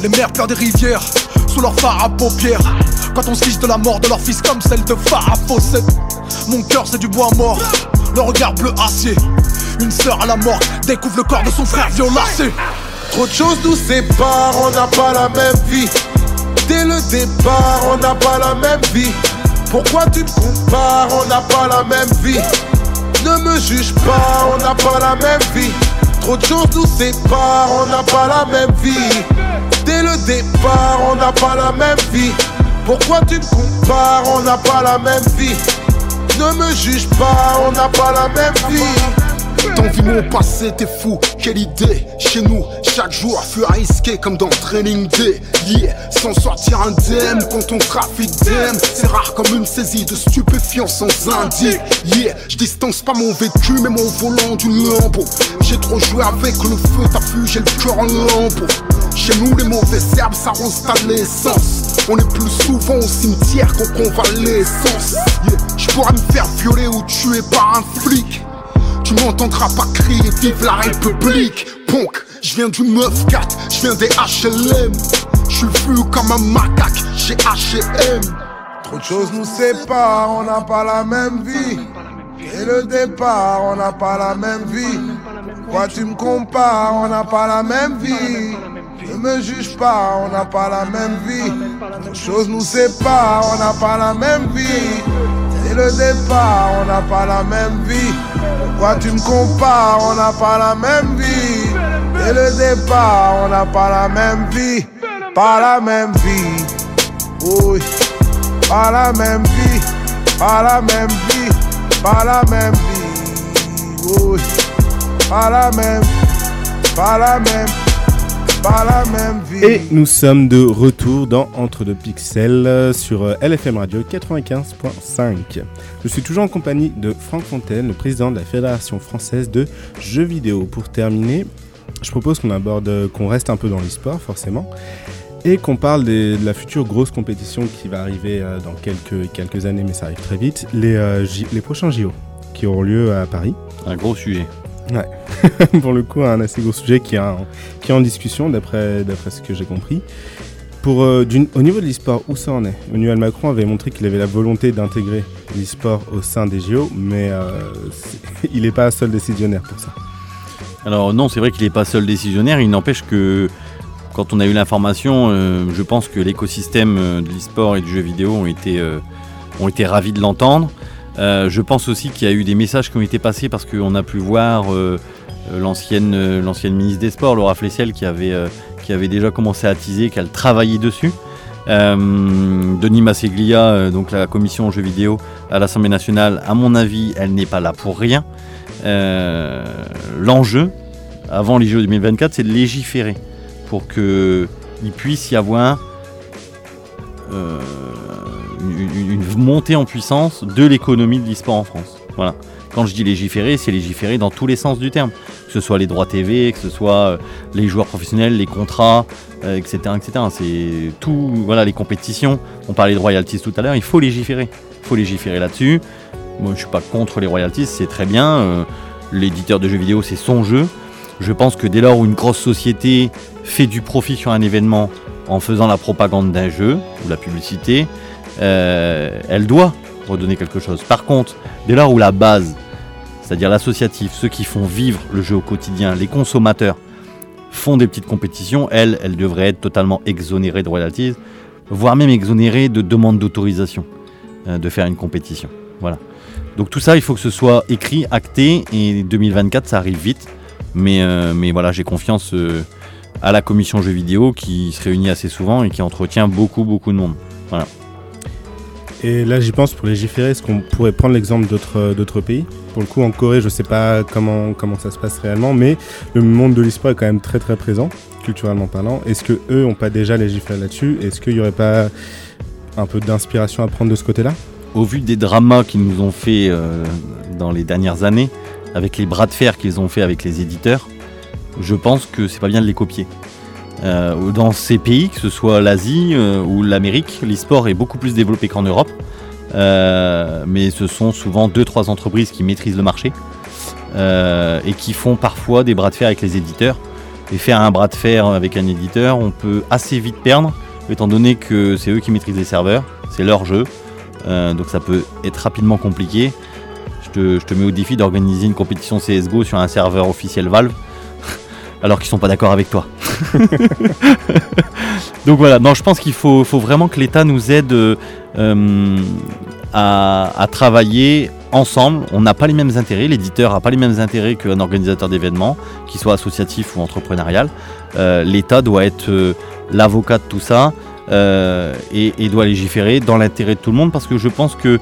[SPEAKER 8] Les mères pleurent des rivières sous leur phare à paupières. Quand on se fiche de la mort de leur fils comme celle de Farah Fawcett. Mon cœur, c'est du bois mort. Le regard bleu acier. Une sœur à la mort découvre le corps de son frère violacé.
[SPEAKER 7] Trop de choses nous séparent, on n'a pas la même vie. Dès le départ, on n'a pas la même vie. Pourquoi tu me compares, on n'a pas la même vie. Ne me juge pas, on n'a pas la même vie. Trop de choses nous séparent, on n'a pas la même vie. Dès le départ, on n'a pas la même vie. Pourquoi tu me compares, on n'a pas la même vie. Ne me juge pas, on n'a pas la même vie.
[SPEAKER 9] T'envis mon passé, t'es fou, quelle idée Chez nous, chaque jour fut à risquer comme dans Training Day Yeah, sans sortir indemne quand on trafic d'aime C'est rare comme une saisie de stupéfiants sans indice Yeah, je distance pas mon vécu mais mon volant du lambeau J'ai trop joué avec le feu, t'as vu, j'ai le cœur en lambeau chez nous, les mauvaises herbes s'arrosent à l'essence. On est plus souvent au cimetière qu'au convalescence. Yeah. Je pourrais me faire violer ou tuer par un flic. Tu m'entendras pas crier vive la République. Ponk, je viens du 9-4, je viens des HLM. Je suis vu comme un macaque, j'ai HM.
[SPEAKER 7] Trop de choses nous séparent, on n'a pas la même vie. Et le départ, on n'a pas la même vie. Pourquoi tu me compares, on n'a pas la même vie. Ne me juge pas, on n'a pas la même vie. Trop de choses nous séparent, on n'a pas la même vie. Et le départ, on n'a pas la même vie. Pourquoi tu me compares, on n'a pas la même vie. Et le départ, on n'a pas la même vie. Pas la même vie. Oui. Pas la même vie. Pas la même vie. Pas la même vie. Oui. Pas la même. Pas la même. Pas la même vie.
[SPEAKER 2] Et nous sommes de retour dans Entre deux pixels euh, sur euh, LFM Radio 95.5. Je suis toujours en compagnie de Franck Fontaine, le président de la Fédération française de jeux vidéo. Pour terminer, je propose qu'on aborde, euh, qu'on reste un peu dans l'e-sport forcément, et qu'on parle des- de la future grosse compétition qui va arriver euh, dans quelques, quelques années, mais ça arrive très vite, les, euh, les prochains JO qui auront lieu à Paris.
[SPEAKER 3] Un gros sujet. [laughs]
[SPEAKER 2] pour le coup, un assez gros sujet qui est en, discussion, d'après ce que j'ai compris. Euh, au niveau de l'e-sport, où ça en est? Emmanuel Macron avait montré qu'il avait la volonté d'intégrer l'e-sport au sein des JO, mais euh, [laughs] il n'est pas seul décisionnaire pour ça.
[SPEAKER 3] Alors non, c'est vrai qu'il n'est pas seul décisionnaire, il n'empêche que quand on a eu l'information, euh, je pense que l'écosystème de l'e-sport et du jeu vidéo ont été ravis de l'entendre. Euh, je pense aussi qu'il y a eu des messages qui ont été passés parce qu'on a pu voir euh, euh, l'ancienne l'ancienne ministre des Sports, Laura Flessel, qui avait, qui avait déjà commencé à teaser, qu'elle travaillait dessus. Denis Masseglia, donc la commission jeux vidéo à l'Assemblée nationale, à mon avis, elle n'est pas là pour rien. L'enjeu, avant les Jeux 2024, c'est de légiférer pour qu'il puisse y avoir une, montée en puissance de l'économie de l'e-sport en France. Voilà. Quand je dis légiférer, c'est légiférer dans tous les sens du terme. Que ce soit les droits TV, que ce soit euh, les joueurs professionnels, les contrats, euh, etc. etc. C'est tout, voilà, les compétitions. On parlait de royalties tout à l'heure, il faut légiférer. Il faut légiférer là-dessus. Moi, je suis pas contre les royalties, c'est très bien. Euh, L'éditeur de jeux vidéo, c'est son jeu. Je pense que dès lors où une grosse société fait du profit sur un événement en faisant la propagande d'un jeu ou la publicité, euh, elle doit redonner quelque chose. Par contre, dès lors où la base, c'est-à-dire l'associatif, ceux qui font vivre le jeu au quotidien, les consommateurs, font des petites compétitions, elles, elles devraient être totalement exonérées de royalties, voire même exonérées de demande d'autorisation euh, de faire une compétition. Voilà. Donc tout ça, il faut que ce soit écrit, acté, et 2024, ça arrive vite. Mais, euh, voilà, j'ai confiance à la commission jeux vidéo qui se réunit assez souvent et qui entretient beaucoup, beaucoup de monde. Voilà.
[SPEAKER 2] Et là, j'y pense pour légiférer, est-ce qu'on pourrait prendre l'exemple d'autres euh, pays? Pour le coup, en Corée, je sais pas comment, ça se passe réellement, mais le monde de l'e-sport est quand même très très présent, culturellement parlant. Est-ce que eux ont pas déjà légiféré là-dessus? Est-ce qu'il y aurait pas un peu d'inspiration à prendre de ce côté-là?
[SPEAKER 3] Au vu des dramas qu'ils nous ont fait euh, dans les dernières années, avec les bras de fer qu'ils ont fait avec les éditeurs, je pense que c'est pas bien de les copier. Euh, dans ces pays, que ce soit l'Asie euh, ou l'Amérique, l'e-sport est beaucoup plus développé qu'en Europe. Euh, mais ce sont souvent deux trois entreprises qui maîtrisent le marché et qui font parfois des bras de fer avec les éditeurs. Et faire un bras de fer avec un éditeur, on peut assez vite perdre, étant donné que c'est eux qui maîtrisent les serveurs, c'est leur jeu, donc ça peut être rapidement compliqué. Je te, je te mets au défi d'organiser une compétition CSGO sur un serveur officiel Valve, alors qu'ils sont pas d'accord avec toi. [laughs] donc voilà, non, je pense qu'il faut, faut vraiment que l'État nous aide euh, à, à travailler ensemble. On n'a pas les mêmes intérêts, l'éditeur n'a pas les mêmes intérêts qu'un organisateur d'événements, qu'il soit associatif ou entrepreneurial. Euh, L'État doit être euh, l'avocat de tout ça et, et doit légiférer dans l'intérêt de tout le monde parce que je pense que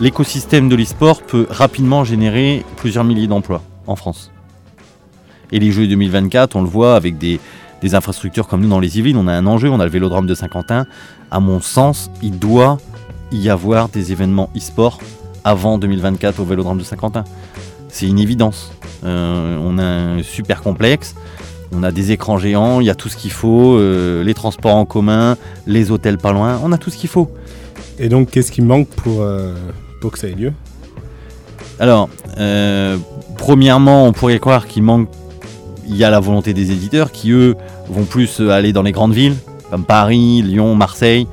[SPEAKER 3] l'écosystème de l'e-sport peut rapidement générer plusieurs milliers d'emplois en France. Et les Jeux 2024, on le voit avec des, des infrastructures comme nous dans les Yvelines, on a un enjeu, on a le vélodrome de Saint-Quentin. À mon sens, il doit y avoir des événements e-sport avant 2024 au vélodrome de Saint-Quentin. C'est une évidence. Euh, on a un super complexe, on a des écrans géants, il y a tout ce qu'il faut, euh, les transports en commun, les hôtels pas loin, on a tout ce qu'il faut.
[SPEAKER 2] Et donc, qu'est-ce qui manque pour, euh, pour que ça ait lieu?
[SPEAKER 3] Alors, premièrement, on pourrait croire qu'il manque, il y a la volonté des éditeurs qui, eux, vont plus euh, aller dans les grandes villes, comme Paris, Lyon, Marseille.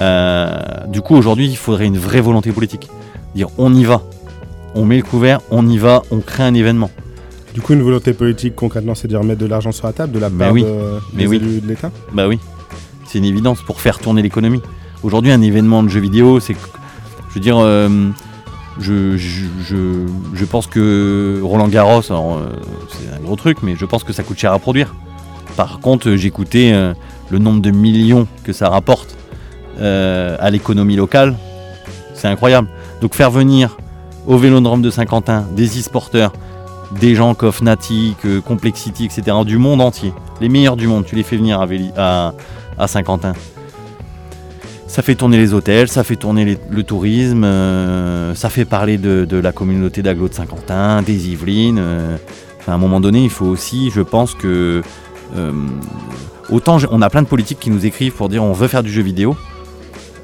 [SPEAKER 3] Euh, du coup, aujourd'hui, il faudrait une vraie volonté politique. Dire, on y va, on met le couvert, on y va, on crée un événement.
[SPEAKER 2] Du coup, une volonté politique, concrètement, c'est de remettre de l'argent sur la table de la part
[SPEAKER 3] oui.
[SPEAKER 2] de-
[SPEAKER 3] Mais
[SPEAKER 2] des
[SPEAKER 3] oui.
[SPEAKER 2] élus de l'État?
[SPEAKER 3] Bah oui, c'est une évidence pour faire tourner l'économie. Aujourd'hui, un événement de jeux vidéo, c'est, je veux dire, euh, je, pense que Roland Garros, euh, c'est un gros truc, mais je pense que ça coûte cher à produire. Par contre, euh, j'écoutais euh, le nombre de millions que ça rapporte euh, à l'économie locale, c'est incroyable. Donc faire venir au Vélodrome de Saint-Quentin des e-sporteurs, des gens comme Fnatic, Complexity, etc., du monde entier, les meilleurs du monde, tu les fais venir à Saint-Quentin. Ça fait tourner les hôtels, ça fait tourner le tourisme, euh, ça fait parler de, la communauté d'agglo de Saint-Quentin, des Yvelines. euh. Enfin, à un moment donné, il faut aussi, je pense que. euh, autant on a plein de politiques qui nous écrivent pour dire on veut faire du jeu vidéo,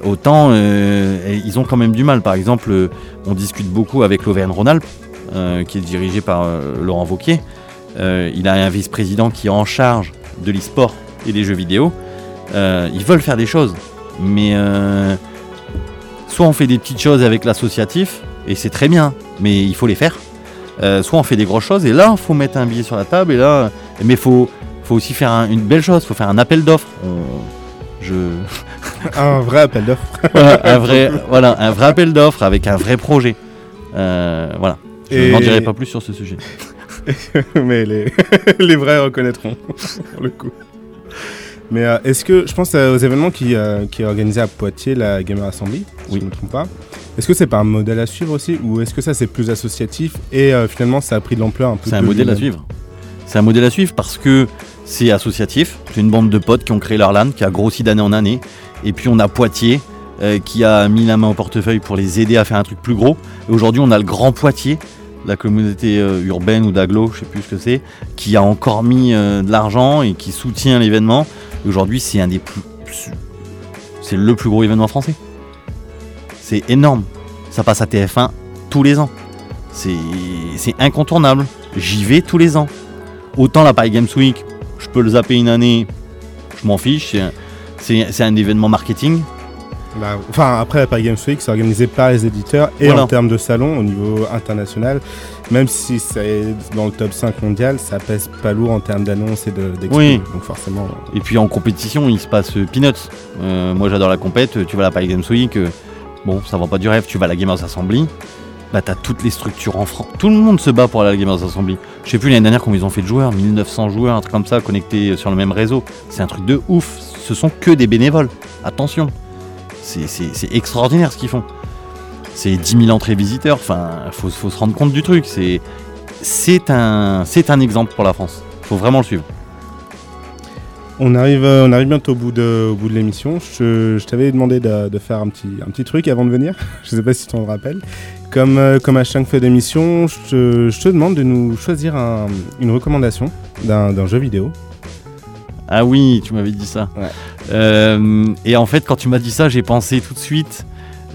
[SPEAKER 3] autant ils ont quand même du mal. Par exemple, on discute beaucoup avec l'Auvergne-Rhône-Alpes, qui est dirigé par Laurent Vauquier. Il a un vice-président qui est en charge de l'e-sport et des jeux vidéo. Ils veulent faire des choses, mais euh, soit on fait des petites choses avec l'associatif, et c'est très bien, mais il faut les faire. Euh, soit on fait des grosses choses, et là, il faut mettre un billet sur la table, et là, mais il faut, faut aussi faire un- une belle chose, il faut faire un appel d'offres. Je, [laughs]
[SPEAKER 2] Un vrai appel d'offres. [laughs]
[SPEAKER 3] voilà, un vrai, voilà, un vrai appel d'offres avec un vrai projet. Euh, voilà. Je
[SPEAKER 2] Et-
[SPEAKER 3] n'en dirai pas plus sur ce sujet. [laughs]
[SPEAKER 2] Mais les, les vrais reconnaîtront, pour le coup. Mais euh, est-ce que, je pense euh, aux événements qui, euh, qui est organisé à Poitiers, la Gamer Assembly, si
[SPEAKER 3] Oui.
[SPEAKER 2] je ne me trompe pas. Est-ce que c'est pas un modèle à suivre aussi Ou est-ce que ça c'est plus associatif et euh, finalement ça a pris de l'ampleur un peu
[SPEAKER 3] C'est un modèle à suivre. C'est un modèle à suivre parce que c'est associatif. C'est une bande de potes qui ont créé leur LAN, qui a grossi d'année en année. Et puis on a Poitiers qui a mis la main au portefeuille pour les aider à faire un truc plus gros. Et aujourd'hui on a le Grand Poitiers, la communauté urbaine ou d'aglo, je sais plus ce que c'est, qui a encore mis de l'argent et qui soutient l'événement. Aujourd'hui c'est un des plus, c'est le plus gros événement français. C'est énorme. Ça passe à TF1 tous les ans. C'est incontournable. J'y vais tous les ans. Autant la Paris Games Week, je peux le zapper une année, je m'en fiche. c'est un événement marketing.
[SPEAKER 2] Bah, Enfin, après la Paris Games Week, c'est organisé par les éditeurs et
[SPEAKER 3] Voilà.
[SPEAKER 2] en termes de salon au niveau international. Même si c'est dans le top 5 mondial, ça pèse pas lourd en termes d'annonces et de- d'expos.
[SPEAKER 3] Oui.
[SPEAKER 2] Donc forcément.
[SPEAKER 3] Et puis en compétition, il se passe euh, peanuts. Euh, moi j'adore la compète, tu vas à la Paris Games Week, euh, bon, ça va pas du rêve, tu vas à la Gamers Assembly, bah t'as toutes les structures en France. Tout le monde se bat pour aller à la Gamers Assembly. Je sais plus l'année dernière combien ils ont fait de joueurs, 1900 joueurs, un truc comme ça, connectés sur le même réseau. C'est un truc de ouf. Ce sont que des bénévoles. Attention. C'est- extraordinaire ce qu'ils font. C'est 10 000 entrées visiteurs, enfin, faut, faut se rendre compte du truc. C'est un, un exemple pour la France. Faut vraiment le suivre.
[SPEAKER 2] On arrive, euh, on arrive bientôt au bout de, au bout de l'émission. Je, je t'avais demandé de, de faire un petit, un petit truc avant de venir. [laughs] je sais pas si tu t'en rappelles. Comme, euh, comme à chaque fin d'émission, je te, je te demande de nous choisir un- une recommandation d'un jeu vidéo.
[SPEAKER 3] Ah oui, tu m'avais dit ça.
[SPEAKER 2] Ouais.
[SPEAKER 3] Euh, et en fait, quand tu m'as dit ça, j'ai pensé tout de suite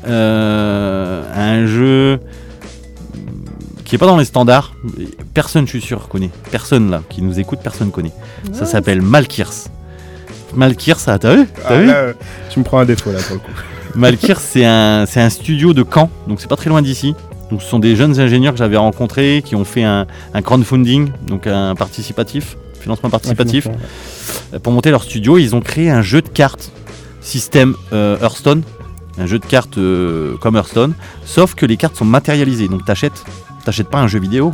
[SPEAKER 3] euh, un jeu qui est pas dans les standards. Personne, je suis sûr, connaît. Personne là qui nous écoute, personne connaît. Ça s'appelle Malkirs. Malkirs, ça, t'as vu?
[SPEAKER 2] Ah,
[SPEAKER 3] vu?
[SPEAKER 2] là, euh, tu me prends un défaut là pour le coup. [laughs]
[SPEAKER 3] Malkir, c'est un, c'est un studio de Caen, donc c'est pas très loin d'ici. Donc ce sont des jeunes ingénieurs que j'avais rencontrés qui ont fait un, un crowdfunding, donc un participatif, financement participatif, pour monter leur studio. Ils ont créé un jeu de cartes système euh, Hearthstone, un jeu de cartes euh, comme Hearthstone, sauf que les cartes sont matérialisées. Donc t'achètes, t'achètes pas un jeu vidéo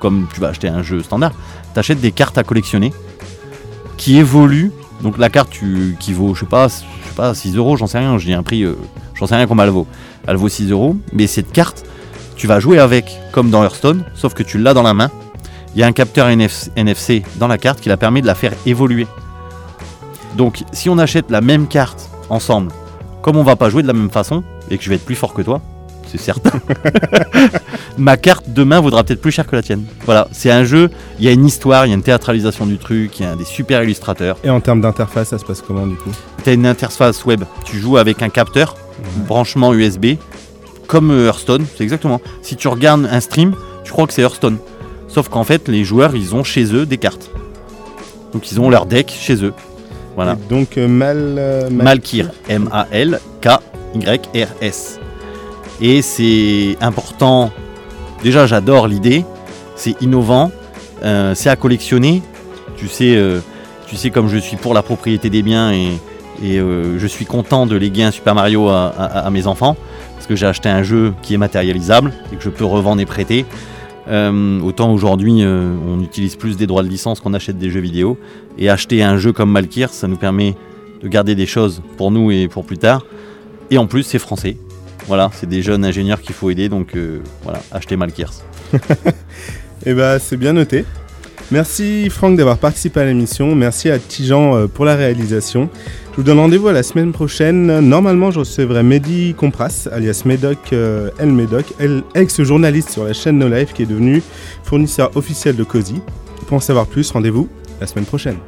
[SPEAKER 3] comme tu vas acheter un jeu standard, t'achètes des cartes à collectionner qui évoluent. Donc la carte tu- qui vaut, je sais pas, je sais pas, 6 euros, j'en sais rien, je dis un prix, euh, j'en sais rien combien elle vaut. Elle vaut 6 euros, mais cette carte, tu vas jouer avec, comme dans Hearthstone, sauf que tu l'as dans la main. Il y a un capteur NF NFC dans la carte qui la permet de la faire évoluer. Donc si on achète la même carte ensemble, comme on va pas jouer de la même façon, et que je vais être plus fort que toi, c'est certain, [laughs] ma carte demain vaudra peut-être plus cher que la tienne. Voilà, c'est un jeu, il y a une histoire, il y a une théâtralisation du truc, il y a des super illustrateurs.
[SPEAKER 2] Et en termes d'interface, ça se passe comment du coup?
[SPEAKER 3] Tu as une interface web, tu joues avec un capteur, branchement USB, comme euh, Hearthstone, c'est exactement. Si tu regardes un stream, tu crois que c'est Hearthstone. Sauf qu'en fait, les joueurs, ils ont chez eux des cartes. Donc ils ont leur deck chez eux. Voilà.
[SPEAKER 2] Et Donc euh, mal, euh, mal-
[SPEAKER 3] Malkir, M-A-L-K-Y-R-S. Et c'est important, déjà j'adore l'idée, c'est innovant, euh, c'est à collectionner. Tu sais, tu sais comme je suis pour la propriété des biens et, et, je suis content de léguer un Super Mario à, à- à mes enfants, parce que j'ai acheté un jeu qui est matérialisable et que je peux revendre et prêter. Euh, autant aujourd'hui, euh, on utilise plus des droits de licence qu'on achète des jeux vidéo. Et acheter un jeu comme Malkir, ça nous permet de garder des choses pour nous et pour plus tard. Et en plus, c'est français. Voilà, c'est des jeunes ingénieurs qu'il faut aider. Donc euh, voilà, achetez Malkirs. [laughs]
[SPEAKER 2] Eh ben, c'est bien noté. Merci Franck d'avoir participé à l'émission. Merci à Tijan pour la réalisation. Je vous donne rendez-vous à la semaine prochaine. Normalement, je recevrai Mehdi Compras, alias Medoc euh, El ex-journaliste sur la chaîne No Life qui est devenu fournisseur officiel de Cozy. Pour en savoir plus, rendez-vous la semaine prochaine.